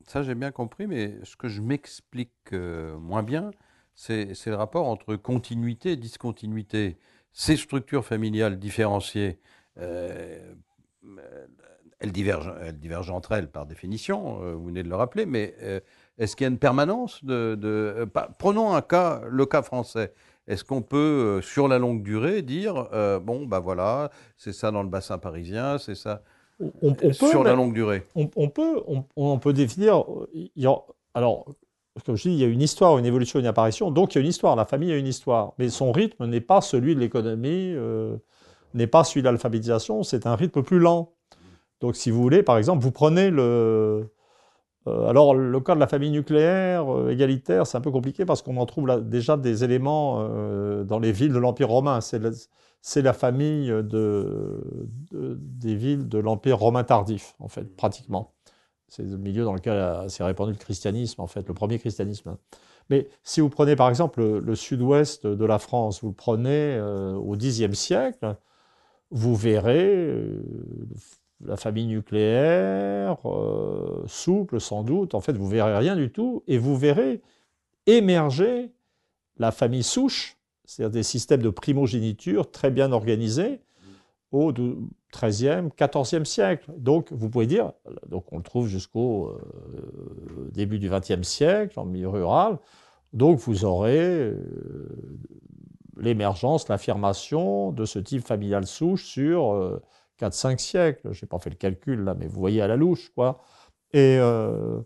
ça j'ai bien compris, mais ce que je m'explique euh, moins bien, c'est le rapport entre continuité et discontinuité. Ces structures familiales différenciées, euh, elles divergent, elles divergent entre elles par définition, euh, vous venez de le rappeler, mais euh, est-ce qu'il y a une permanence de, euh, Prenons un cas, le cas français. Est-ce qu'on peut, sur la longue durée, dire bon, ben voilà, c'est ça dans le bassin parisien, c'est ça on, peut, sur la longue durée? on, peut, on, peut définir. alors, comme je dis, il y a une histoire, une évolution, une apparition. Donc il y a une histoire. La famille a une histoire, mais son rythme n'est pas celui de l'économie, n'est pas celui de l'alphabétisation. C'est un rythme plus lent. Donc, si vous voulez, par exemple, vous prenez le. Euh, alors, le cas de la famille nucléaire euh, égalitaire, c'est un peu compliqué parce qu'on en trouve déjà des éléments euh, dans les villes de l'Empire romain. C'est la, famille de, des villes de l'Empire romain tardif, en fait, pratiquement. C'est le milieu dans lequel s'est répandu le christianisme, en fait, le premier christianisme. Mais si vous prenez par exemple le, sud-ouest de la France, vous le prenez au Xe siècle, vous verrez la famille nucléaire, euh, souple sans doute, en fait vous verrez rien du tout, et vous verrez émerger la famille souche, c'est-à-dire des systèmes de primogéniture très bien organisés au XIIIe, XIVe siècle. Donc vous pouvez dire, donc on le trouve jusqu'au euh, début du XXe siècle, en milieu rural, donc vous aurez euh, l'émergence, l'affirmation de ce type familial souche sur 4-5 siècles. Je n'ai pas fait le calcul là, mais vous voyez à la louche, quoi. Et, euh,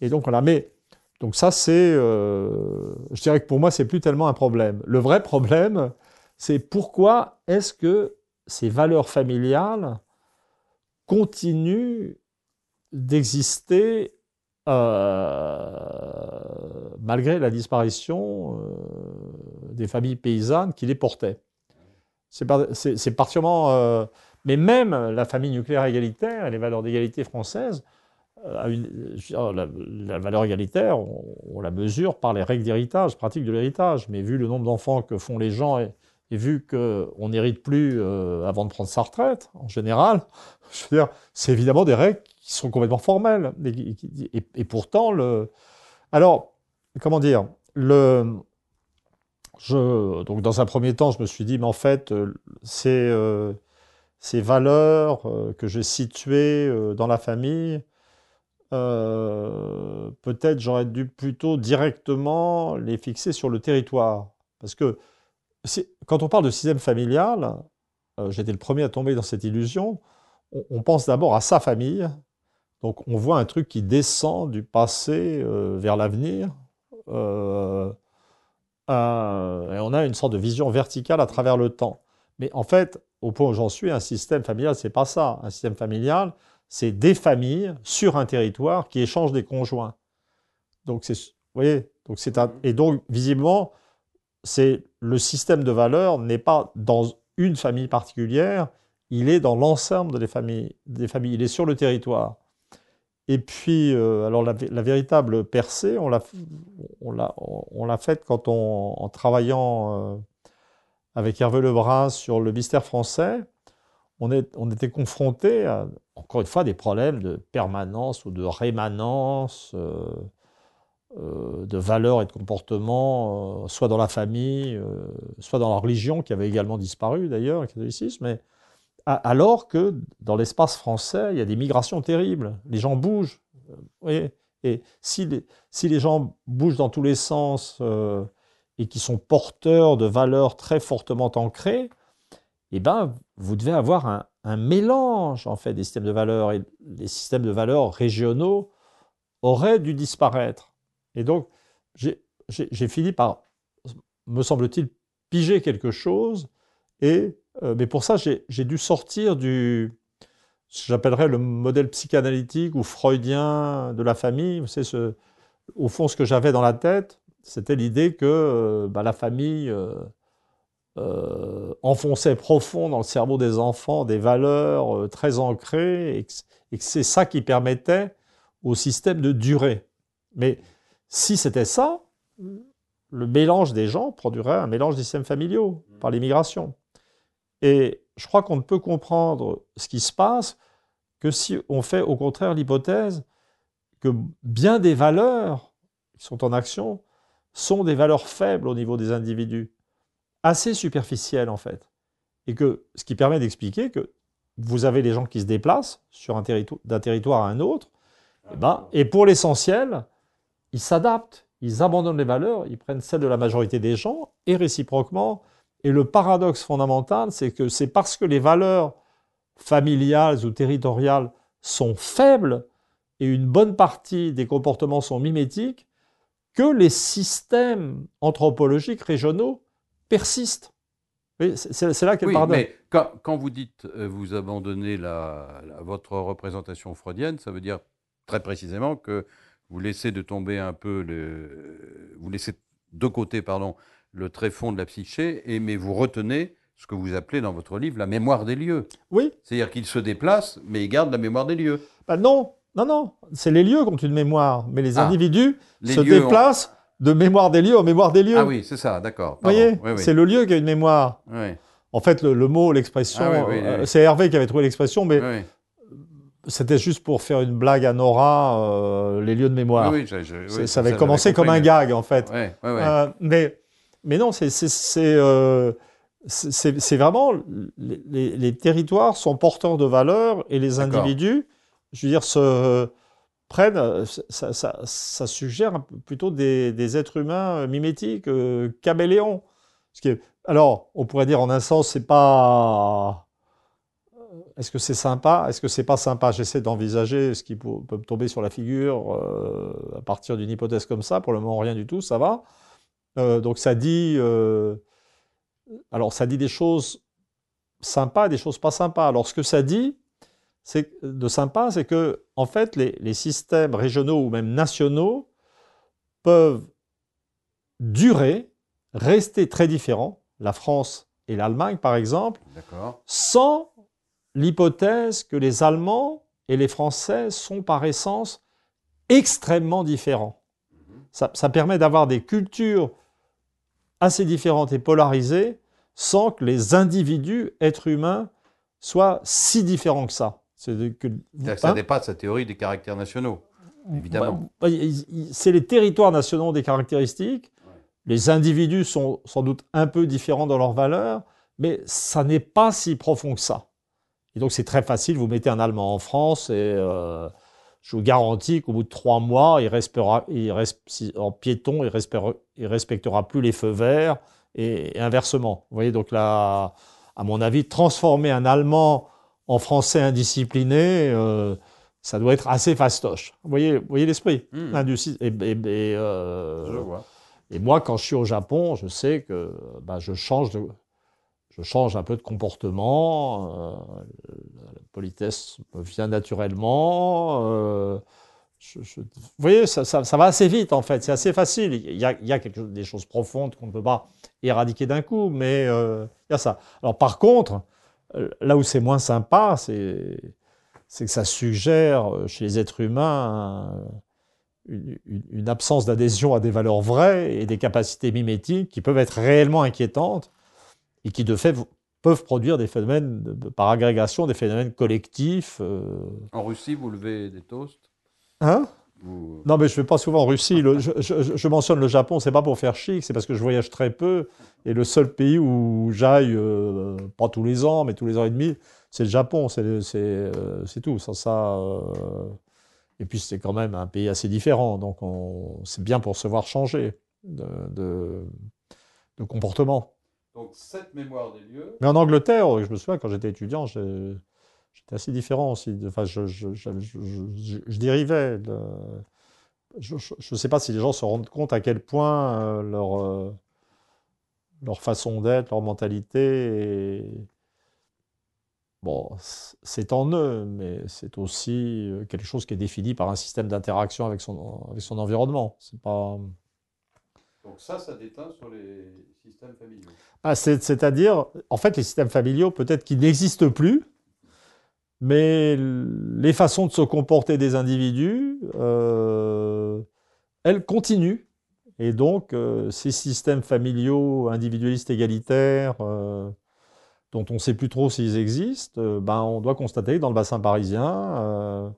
et donc voilà. Mais donc ça, c'est, euh, je dirais que pour moi, c'est plus tellement un problème. Le vrai problème, c'est pourquoi est-ce que ces valeurs familiales continuent d'exister euh, malgré la disparition des familles paysannes qui les portaient? C'est particulièrement mais même la famille nucléaire égalitaire et les valeurs d'égalité françaises, la, valeur égalitaire, on, la mesure par les règles d'héritage, pratiques de l'héritage. Mais vu le nombre d'enfants que font les gens et, vu qu'on n'hérite plus euh, avant de prendre sa retraite, en général, c'est évidemment des règles qui sont complètement formelles. Et, pourtant. Alors, comment dire donc dans un premier temps, je me suis dit, mais en fait, euh, ces, valeurs que j'ai situées dans la famille, euh, peut-être j'aurais dû plutôt directement les fixer sur le territoire. Parce que quand on parle de système familial, euh, j'étais le premier à tomber dans cette illusion, on, pense d'abord à sa famille. Donc on voit un truc qui descend du passé euh, vers l'avenir. et on a une sorte de vision verticale à travers le temps. Mais en fait, au point où j'en suis, un système familial, c'est pas ça. Un système familial, c'est des familles sur un territoire qui échangent des conjoints. Donc, c'est, voyez, donc c'est et donc, visiblement, c'est le système de valeurs n'est pas dans une famille particulière, il est dans l'ensemble des familles, des familles, il est sur le territoire. Et puis, euh, alors la, véritable percée, on l'a, on l'a, on l'a faite quand on, en travaillant euh, avec Hervé Lebras sur le mystère français, on, était confronté à, encore une fois, des problèmes de permanence ou de rémanence, euh, euh, de valeurs et de comportements, euh, soit dans la famille, soit dans la religion, qui avait également disparu d'ailleurs, le catholicisme, alors que dans l'espace français, il y a des migrations terribles. Les gens bougent. et si les, gens bougent dans tous les sens et qui sont porteurs de valeurs très fortement ancrées, eh ben, vous devez avoir un, mélange en fait des systèmes de valeurs et les systèmes de valeurs régionaux auraient dû disparaître. Et donc, j'ai fini par, me semble-t-il, piger quelque chose. Et, euh, mais pour ça, j'ai dû sortir du, j'appellerais le modèle psychanalytique ou freudien de la famille. Savez, ce, au fond, ce que j'avais dans la tête, c'était l'idée que euh, bah, la famille, euh, euh, enfonçait profond dans le cerveau des enfants des valeurs très ancrées et que, c'est ça qui permettait au système de durer. Mais si c'était ça, le mélange des gens produirait un mélange des systèmes familiaux par l'immigration. Et je crois qu'on ne peut comprendre ce qui se passe que si on fait au contraire l'hypothèse que bien des valeurs qui sont en action sont des valeurs faibles au niveau des individus assez superficielle en fait. Et que ce qui permet d'expliquer que vous avez les gens qui se déplacent sur un d'un territoire à un autre, et, eh ben, et pour l'essentiel, ils s'adaptent, ils abandonnent les valeurs, ils prennent celles de la majorité des gens, et réciproquement. Et le paradoxe fondamental, c'est que c'est parce que les valeurs familiales ou territoriales sont faibles et une bonne partie des comportements sont mimétiques que les systèmes anthropologiques régionaux persiste. C'est là qu'elle oui, Mais quand, vous dites euh, vous abandonnez la, votre représentation freudienne, ça veut dire très précisément que vous laissez de tomber un peu le, vous laissez de côté pardon le tréfonds de la psyché, et mais vous retenez ce que vous appelez dans votre livre la mémoire des lieux. Oui. C'est-à-dire qu'il se déplace, mais il garde la mémoire des lieux. Bah non, non, non. C'est les lieux qui ont une mémoire, mais les ah. individus se déplacent de mémoire des lieux en mémoire des lieux. Ah oui, c'est ça, d'accord. Vous voyez, c'est le lieu qui a une mémoire. En fait, le, mot, l'expression, ah euh, c'est Hervé qui avait trouvé l'expression, mais c'était juste pour faire une blague à Nora, euh, les lieux de mémoire. ça avait commencé comme un gag, en fait. Euh, mais, mais non, c'est c'est vraiment les, territoires sont porteurs de valeurs et les individus, je veux dire, se prennent, euh, ça, suggère plutôt des, êtres humains euh, mimétiques, euh, caméléons. alors, on pourrait dire en un sens, c'est pas. Est-ce que c'est sympa Est-ce que c'est pas sympa? J'essaie d'envisager ce qui peut, me tomber sur la figure à partir d'une hypothèse comme ça. Pour le moment, rien du tout, ça va. donc, ça dit. alors, ça dit des choses sympas, des choses pas sympas. Alors, ce que ça dit, de sympa, c'est que en fait, les, systèmes régionaux ou même nationaux peuvent durer, rester très différents, la France et l'Allemagne par exemple, sans l'hypothèse que les Allemands et les Français sont par essence extrêmement différents. Ça, ça permet d'avoir des cultures assez différentes et polarisées sans que les individus, êtres humains, soient si différents que ça. Que, ça hein dépasse la théorie des caractères nationaux, évidemment. Bah, c'est les territoires nationaux des caractéristiques. Les individus sont sans doute un peu différents dans leurs valeurs, mais ça n'est pas si profond que ça. Et donc c'est très facile, vous mettez un Allemand en France et euh, je vous garantis qu'au bout de trois mois, il respectera, il en piéton, il respectera, il respectera plus les feux verts et, inversement. Vous voyez, donc là, à mon avis, transformer un Allemand en Français indiscipliné, euh, ça doit être assez fastoche. Vous voyez, vous voyez l'esprit mmh. et, et, euh, je vois. et moi, quand je suis au Japon, je sais que bah, je change de, je change un peu de comportement, euh, la politesse me vient naturellement. Vous voyez, ça, va assez vite en fait, c'est assez facile. Il y a, des choses profondes qu'on ne peut pas éradiquer d'un coup, mais il y a ça. Alors par contre, là où c'est moins sympa, c'est que ça suggère chez les êtres humains une, une absence d'adhésion à des valeurs vraies et des capacités mimétiques qui peuvent être réellement inquiétantes et qui de fait peuvent produire des phénomènes par agrégation, des phénomènes collectifs. Euh. En Russie, vous levez des toasts? Hein? Non, mais je ne vais pas souvent en Russie. je, mentionne le Japon, c'est pas pour faire chic, c'est parce que je voyage très peu. Et le seul pays où j'aille, euh, pas tous les ans, mais tous les ans et demi, c'est le Japon. C'est euh, tout. Sans ça. Et puis c'est quand même un pays assez différent. Donc c'est bien pour se voir changer de, de comportement. Donc, cette mémoire des lieux. Mais en Angleterre, je me souviens, quand j'étais étudiant, j'étais assez différent aussi. Enfin, je, je, dérivais. Je ne sais pas si les gens se rendent compte à quel point euh, leur, euh, leur façon d'être, leur mentalité, bon, c'est en eux, mais c'est aussi euh, quelque chose qui est défini par un système d'interaction avec son, avec son environnement. C'est pas. Donc ça, ça déteint sur les systèmes familiaux. Ah, c'est-à-dire, en fait, les systèmes familiaux, peut-être qu'ils n'existent plus, mais les façons de se comporter des individus, euh, elles continuent. Et donc, euh, ces systèmes familiaux individualistes égalitaires, euh, dont on ne sait plus trop s'ils existent, ben, on doit constater que dans le bassin parisien,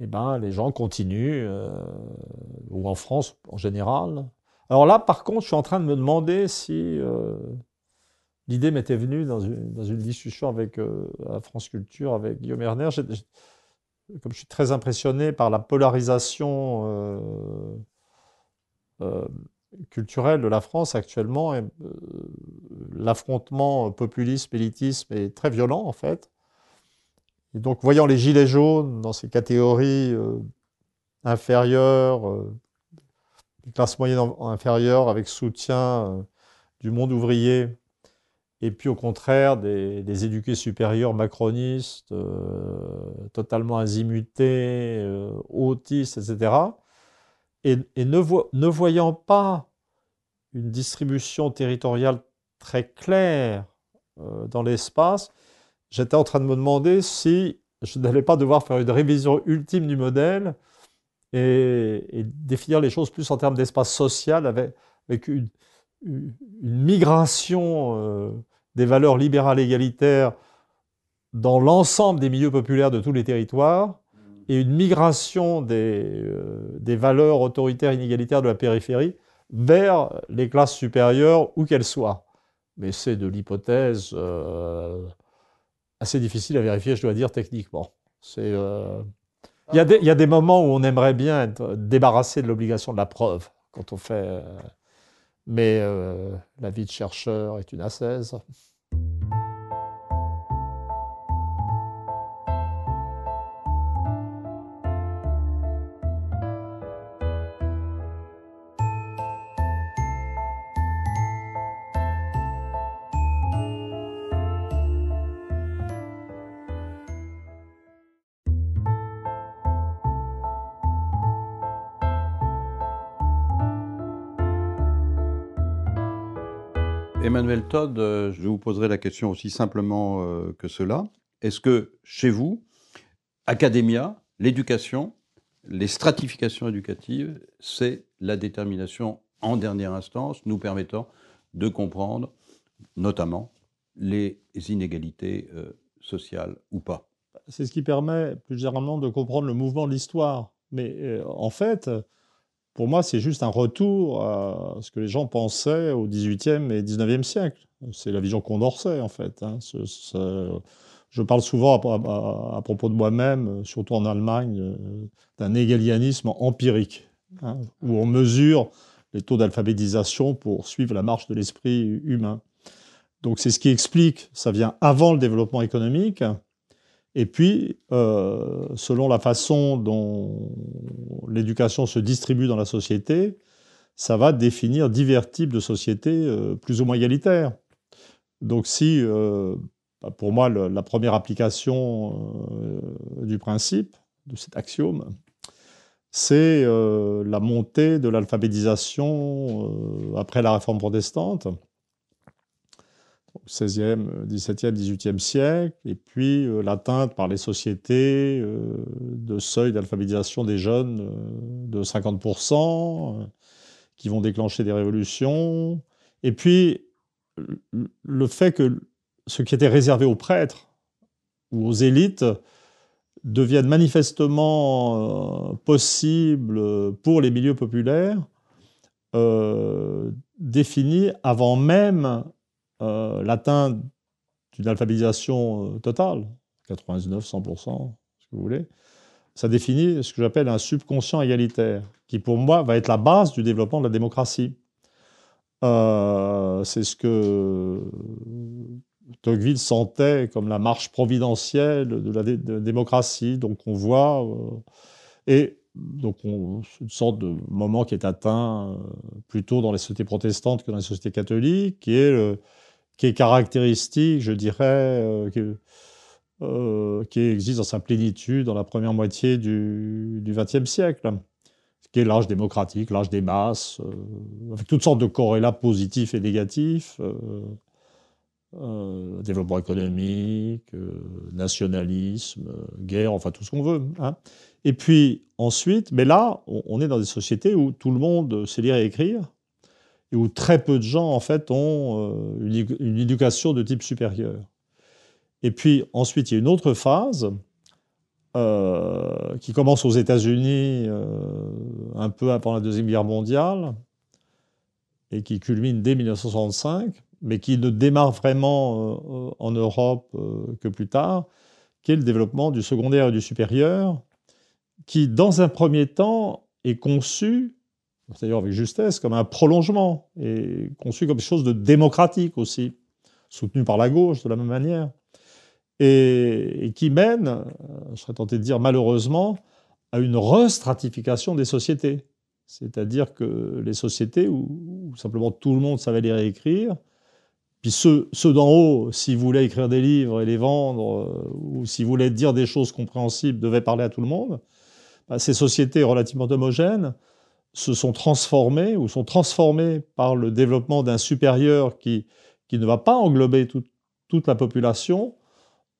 eh ben, les gens continuent, ou en France en général, alors là, par contre, je suis en train de me demander si l'idée m'était venue dans une, discussion avec euh, France Culture, avec Guillaume Erner. comme je suis très impressionné par la polarisation euh, culturelle de la France actuellement, l'affrontement populisme-élitisme est très violent en fait. Et donc, voyant les gilets jaunes dans ces catégories inférieures, classe moyenne inférieure avec soutien euh, du monde ouvrier, et puis au contraire des, éduqués supérieurs macronistes, euh, totalement azimutés, euh, autistes, etc. Et, ne, voyant pas une distribution territoriale très claire dans l'espace, j'étais en train de me demander si je n'allais pas devoir faire une révision ultime du modèle et, définir les choses plus en termes d'espace social avec, une, migration euh, des valeurs libérales égalitaires dans l'ensemble des milieux populaires de tous les territoires et une migration des, euh, des valeurs autoritaires inégalitaires de la périphérie vers les classes supérieures, où qu'elles soient. Mais c'est de l'hypothèse euh, assez difficile à vérifier, je dois dire, techniquement. C'est il y, a des, moments où on aimerait bien être débarrassé de l'obligation de la preuve quand on fait. Mais euh, la vie de chercheur est une ascèse. Emmanuel Todd, euh, je vous poserai la question aussi simplement euh, que cela. Est-ce que chez vous, académia, l'éducation, les stratifications éducatives, c'est la détermination en dernière instance nous permettant de comprendre notamment les inégalités euh, sociales ou pas? C'est ce qui permet plus généralement de comprendre le mouvement de l'histoire. Mais en fait, pour moi, c'est juste un retour à ce que les gens pensaient au XVIIIe et XIXe siècle. C'est la vision condorcet, en fait. Hein. je parle souvent à, propos de moi-même, surtout en Allemagne, euh, d'un égalianisme empirique, hein, où on mesure les taux d'alphabétisation pour suivre la marche de l'esprit humain. Donc c'est ce qui explique, ça vient avant le développement économique, et puis, euh, selon la façon dont l'éducation se distribue dans la société, ça va définir divers types de sociétés euh, plus ou moins égalitaires. Donc si, euh, bah, pour moi, la première application du principe, de cet axiome, c'est la montée de l'alphabétisation après la réforme protestante 16e, 17e, 18e siècle, et puis euh, l'atteinte par les sociétés euh, de seuil d'alphabétisation des jeunes euh, de 50%, qui vont déclencher des révolutions, et puis le fait que ce qui était réservé aux prêtres ou aux élites devienne manifestement possible pour les milieux populaires, défini avant même euh, l'atteinte d'une alphabétisation euh, totale, 99, 100%, ce que vous voulez, ça définit ce que j'appelle un subconscient égalitaire, qui pour moi va être la base du développement de la démocratie. Euh, c'est ce que Tocqueville sentait comme la marche providentielle de la, démocratie. Donc on voit, et donc on, une sorte de moment qui est atteint plutôt dans les sociétés protestantes que dans les sociétés catholiques, qui est qui est caractéristique, je dirais, euh, euh, qui, existe dans sa plénitude dans la première moitié du XXe siècle, qui est l'âge démocratique, l'âge des masses, euh, avec toutes sortes de corrélats positifs et négatifs, développement économique, nationalisme, guerre, enfin tout ce qu'on veut. Hein. Et puis ensuite, mais là, on, est dans des sociétés où tout le monde sait lire et écrire, et où très peu de gens, en fait, ont euh, une, éducation de type supérieur. Et puis ensuite, il y a une autre phase euh, qui commence aux États-Unis euh, un peu avant la Deuxième Guerre mondiale et qui culmine dès 1965, mais qui ne démarre vraiment en Europe que plus tard, qui est le développement du secondaire et du supérieur, qui, dans un premier temps, est conçu d'ailleurs avec justesse, comme un prolongement, et conçu comme quelque chose de démocratique aussi, soutenu par la gauche de la même manière, et, qui mène, euh, je serais tenté de dire malheureusement, à une restratification des sociétés. C'est-à-dire que les sociétés où, simplement tout le monde savait lire et écrire, puis ceux, d'en haut, s'ils voulaient écrire des livres et les vendre, euh, ou s'ils voulaient dire des choses compréhensibles, devaient parler à tout le monde, bah, ces sociétés relativement homogènes se sont transformés ou sont transformés par le développement d'un supérieur qui, qui ne va pas englober toute la population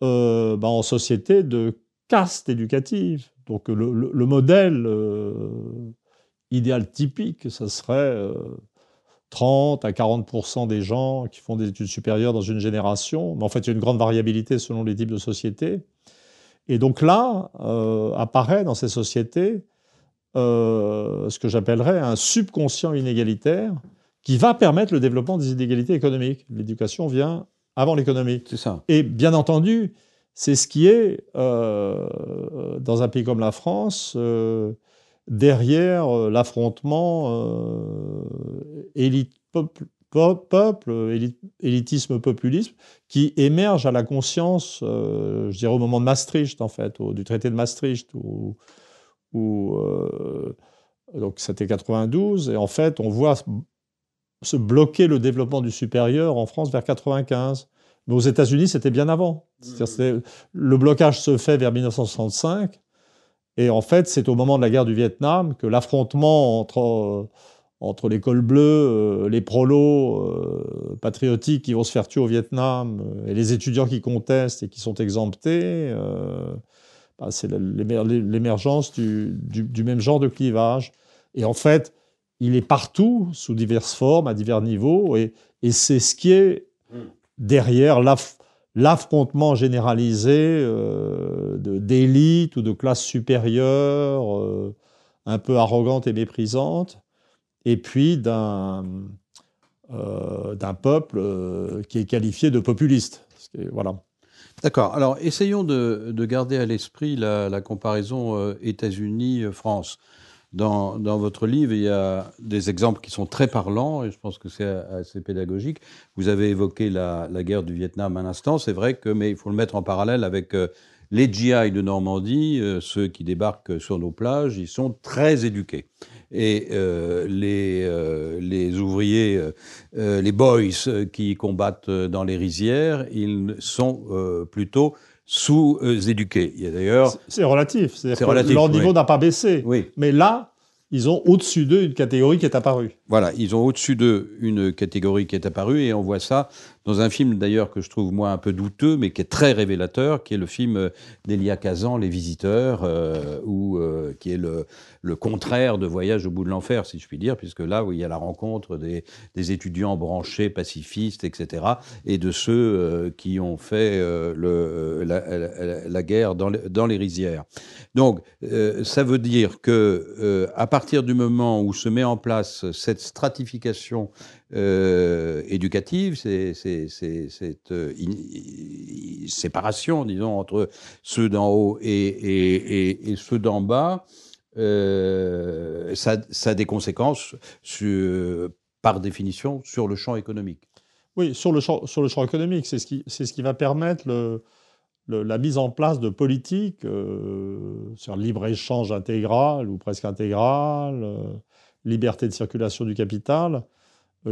euh, ben, en société de caste éducative. Donc le, modèle euh, idéal typique, ce serait 30 euh, à 40% des gens qui font des études supérieures dans une génération. Mais en fait, il y a une grande variabilité selon les types de sociétés. Et donc là, apparaît dans ces sociétés euh, ce que j'appellerais un subconscient inégalitaire qui va permettre le développement des inégalités économiques. L'éducation vient avant l'économie. C'est ça. Et bien entendu, c'est ce qui est, euh, dans un pays comme la France, euh, derrière l'affrontement élite, peuple, peuple élitisme, populisme, qui émerge à la conscience, je dirais au moment de Maastricht, en fait, du traité de Maastricht, où, où, euh, donc c'était 92, et en fait, on voit se bloquer le développement du supérieur en France vers 95. Mais aux États-Unis, c'était bien avant. Mmh. Le blocage se fait vers 1965, et en fait, c'est au moment de la guerre du Vietnam que l'affrontement entre, euh, entre l'école bleue, euh, les prolos patriotiques qui vont se faire tuer au Vietnam, et les étudiants qui contestent et qui sont exemptés, bah, c'est l'émergence du, même genre de clivage. Et en fait, il est partout, sous diverses formes, à divers niveaux, et, c'est ce qui est derrière l'affrontement généralisé euh, d'élites ou de classes supérieures, euh, un peu arrogantes et méprisantes, et puis d'un euh, peuple euh, qui est qualifié de populiste. Voilà. D'accord. Alors, essayons de, garder à l'esprit la, comparaison euh, États-Unis-France. Dans, votre livre, il y a des exemples qui sont très parlants et je pense que c'est assez pédagogique. Vous avez évoqué la, guerre du Vietnam à l'instant, c'est vrai que, mais il faut le mettre en parallèle avec les GI de Normandie, ceux qui débarquent sur nos plages, ils sont très éduqués et euh, les, euh, les ouvriers, euh, les boys qui combattent dans les rizières, ils sont plutôt sous-éduqués. Il y a d'ailleurs... C'est relatif. C'est relatif. Leur niveau n'a pas baissé. Oui. Mais là, ils ont au-dessus d'eux une catégorie qui est apparue. Voilà, ils ont au-dessus d'eux une catégorie qui est apparue et on voit ça dans un film d'ailleurs que je trouve moi un peu douteux mais qui est très révélateur, qui est le film d'Elia Kazan, Les Visiteurs, euh, euh, qui est le, contraire de Voyage au bout de l'enfer, si je puis dire, puisque là où il y a la rencontre des, étudiants branchés, pacifistes, etc., et de ceux euh, qui ont fait la, guerre dans, dans, les rizières. Donc ça veut dire que à partir du moment où se met en place cette stratification euh, éducative, c'est cette euh, séparation, disons, entre ceux d'en haut et, ceux d'en bas, euh, ça, a des conséquences, par définition, sur le champ économique. Oui, sur le champ, le économique, c'est ce, qui, va permettre le, la mise en place de politiques sur libre-échange intégral ou presque intégral, liberté de circulation du capital,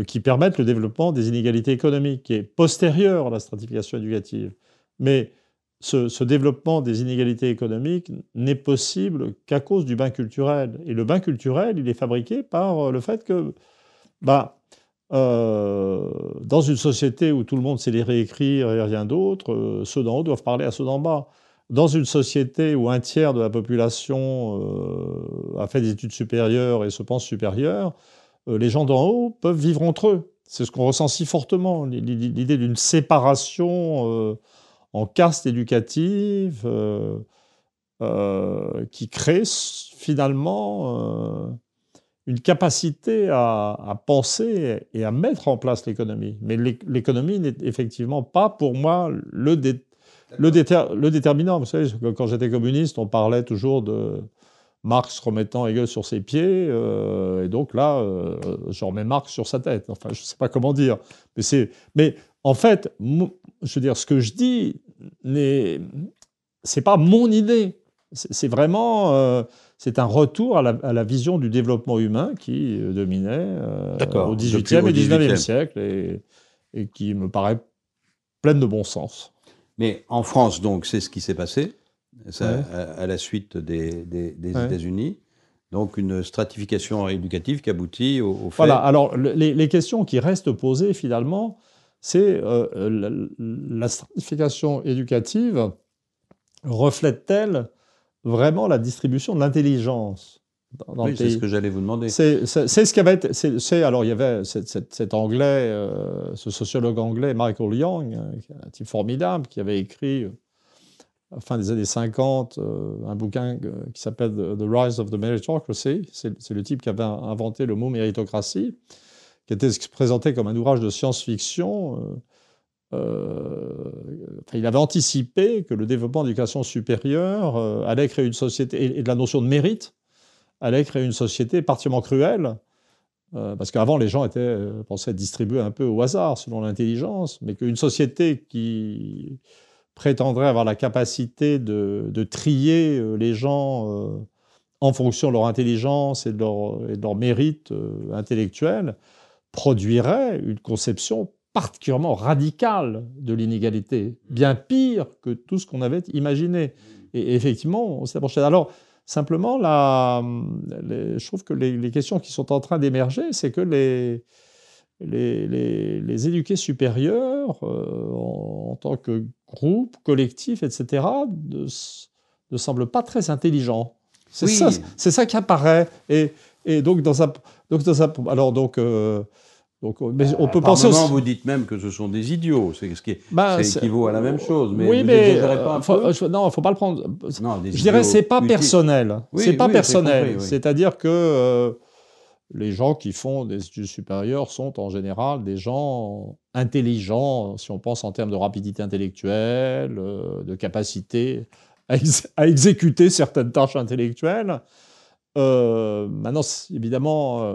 qui permettent le développement des inégalités économiques, qui est postérieur à la stratification éducative. Mais ce, développement des inégalités économiques n'est possible qu'à cause du bain culturel. Et le bain culturel, il est fabriqué par le fait que, bah, euh, dans une société où tout le monde sait lire et écrire et rien d'autre, euh, ceux d'en haut doivent parler à ceux d'en bas. Dans une société où un tiers de la population a fait des études supérieures et se pense supérieure, euh, les gens d'en haut peuvent vivre entre eux. C'est ce qu'on ressent si fortement, l'idée d'une séparation euh, en caste éducative euh, qui crée finalement une capacité à, penser et à mettre en place l'économie. Mais l'économie n'est effectivement pas pour moi le, le déterminant. Vous savez, quand j'étais communiste, on parlait toujours de Marx remettant Hegel sur ses pieds, euh, et donc là, euh, je remets Marx sur sa tête. Enfin, je ne sais pas comment dire. Mais, c'est, mais en fait, je veux dire, ce que je dis, n'est, c'est pas mon idée. C'est, vraiment, euh, c'est un retour à la, vision du développement humain qui dominait au XVIIIe et XIXe siècle, et, et qui me paraît pleine de bon sens. Mais en France, donc, c'est ce qui s'est passé à, la suite des, États-Unis. Donc une stratification éducative qui aboutit au, fait... Voilà, alors les, questions qui restent posées finalement, c'est euh, la, stratification éducative reflète-t-elle vraiment la distribution de l'intelligence dans, oui, c'est ce que j'allais vous demander. C'est ce qui avait été... C'est, alors il y avait cet, anglais, euh, ce sociologue anglais, Michael Young, un type formidable, qui avait écrit fin des années 50, euh, un bouquin euh, qui s'appelle The Rise of the Meritocracy. C'est le type qui avait inventé le mot méritocratie, qui était présenté comme un ouvrage de science-fiction. Euh, il avait anticipé que le développement de l'éducation supérieure allait créer une société, et, de la notion de mérite, allait créer une société particulièrement cruelle, parce qu'avant les gens étaient, pensaient distribués un peu au hasard selon l'intelligence, mais qu'une société qui prétendrait avoir la capacité de, trier euh, les gens euh, en fonction de leur intelligence et de leur, mérite euh, intellectuel, produirait une conception particulièrement radicale de l'inégalité, bien pire que tout ce qu'on avait imaginé. Et effectivement, on s'est approché. Alors, simplement, là, je trouve que les, questions qui sont en train d'émerger, c'est que les, les, les, éduqués supérieurs, en, tant que groupe, collectif, etc., ne, ne semblent pas très intelligents. C'est ça, qui apparaît. Et, et donc dans un, donc dans un, alors donc. Euh, donc, mais on peut penser aussi... vous dites même que ce sont des idiots, c'est ce qui bah, équivaut à la même chose. Mais oui, mais pas faut, non, il faut pas le prendre. Non, je dirais c'est pas personnel. c'est pas personnel. C'est-à-dire que les gens qui font des études supérieures sont en général des gens intelligents, si on pense en termes de rapidité intellectuelle, euh, de capacité à, exécuter certaines tâches intellectuelles. Euh, maintenant, évidemment, euh,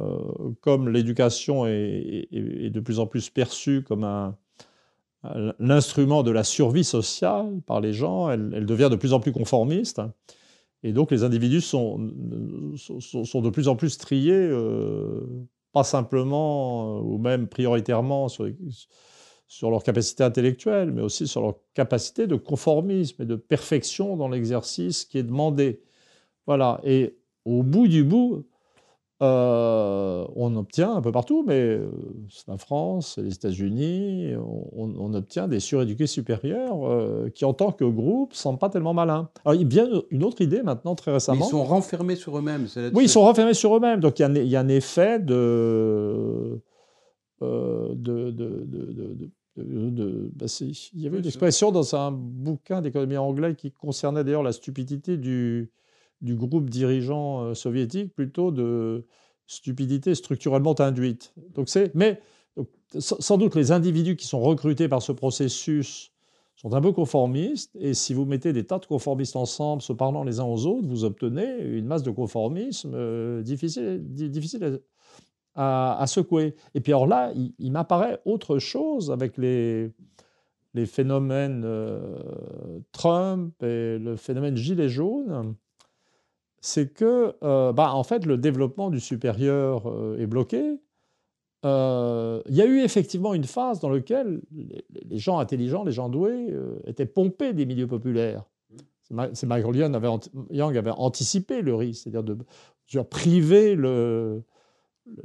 comme l'éducation est, de plus en plus perçue comme l'instrument de la survie sociale par les gens, elle, devient de plus en plus conformiste. Et donc les individus sont, sont, de plus en plus triés, euh, pas simplement euh, ou même prioritairement sur, sur leur capacité intellectuelle, mais aussi sur leur capacité de conformisme et de perfection dans l'exercice qui est demandé. Voilà. Et au bout du bout, euh, on obtient un peu partout, mais euh, c'est la France, c'est les États-Unis, on, obtient des suréduqués supérieurs euh, qui, en tant que groupe, ne sont pas tellement malins. Alors, il y a une autre idée maintenant, très récemment. ils sont renfermés sur eux-mêmes. Oui, ils sont renfermés sur eux-mêmes. Donc, il y, a, un effet de. de, de, bah, il y avait une expression dans un bouquin d'économie anglais qui concernait d'ailleurs la stupidité du, du groupe dirigeant euh, soviétique plutôt de stupidité structurellement induite. Donc mais sans doute les individus qui sont recrutés par ce processus sont un peu conformistes, et si vous mettez des tas de conformistes ensemble, se parlant les uns aux autres, vous obtenez une masse de conformisme euh, difficile, difficile à, secouer. Et puis alors là, il, m'apparaît autre chose avec les, les phénomènes euh, Trump et le phénomène Gilet jaune c'est que, euh, bah, en fait, le développement du supérieur euh, est bloqué. Euh, il y a eu effectivement une phase dans laquelle les, gens intelligents, les gens doués, étaient pompés des milieux populaires. C'est Michael Young avait, Young avait, anticipé le risque, c'est-à-dire de, priver le,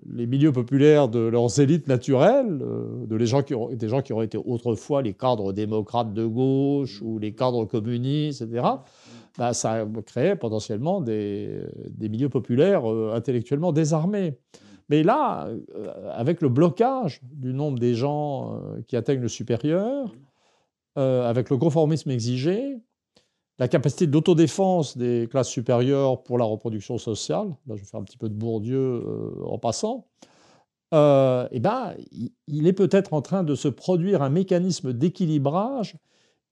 les milieux populaires de leurs élites naturelles, de les gens qui des gens qui auraient été autrefois les cadres démocrates de gauche ou les cadres communistes, etc. Bah, ça créait potentiellement des, milieux populaires euh, intellectuellement désarmés. Mais là, euh, avec le blocage du nombre des gens euh, qui atteignent le supérieur, avec le conformisme exigé, la capacité d'autodéfense des classes supérieures pour la reproduction sociale, là je faire un petit peu de Bourdieu en passant, eh ben, il est peut-être en train de se produire un mécanisme d'équilibrage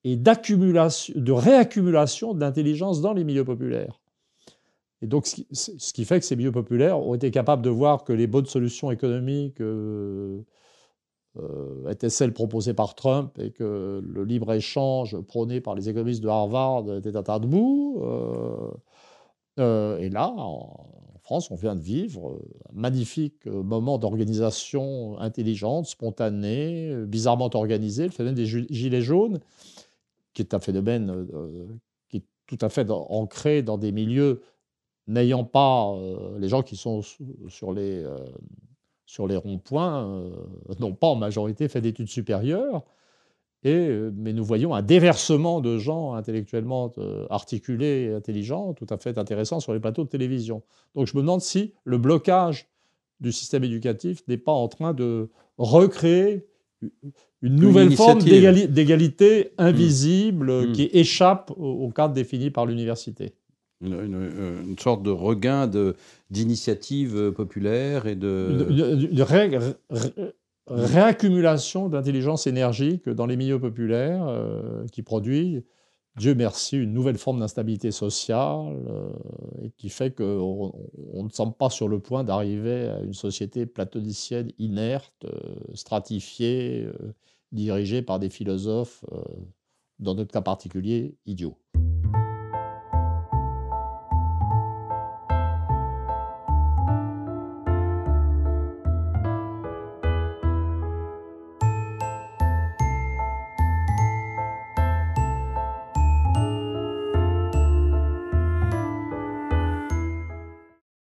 et d'accumulation, de réaccumulation d'intelligence dans les milieux populaires. Et donc, ce qui fait que ces milieux populaires ont été capables de voir que les bonnes solutions économiques euh, euh, étaient celles proposées par Trump et que le libre-échange prôné par les économistes de Harvard était un tas de boue. Euh, et là, en France, on vient de vivre un magnifique moment d'organisation intelligente, spontanée, bizarrement organisée, le phénomène des gilets jaunes qui est un phénomène euh, qui est tout à fait ancré dans des milieux n'ayant pas euh, les gens qui sont sur les, euh, sur les ronds-points n'ont pas en majorité fait d'études supérieures. Et, mais nous voyons un déversement de gens intellectuellement articulés et intelligents, tout à fait intéressants sur les plateaux de télévision. Donc je me demande si le blocage du système éducatif n'est pas en train de recréer une nouvelle forme d'égalité invisible mm. qui échappe au, cadre défini par l'université. Une, sorte de regain d'initiative populaire et de... Une, réaccumulation d'intelligence énergique dans les milieux populaires euh, qui produit Dieu merci, une nouvelle forme d'instabilité sociale euh, et qui fait qu'on on ne semble pas sur le point d'arriver à une société platonicienne inerte, euh, stratifiée, euh, dirigée par des philosophes, dans notre cas particulier, idiots.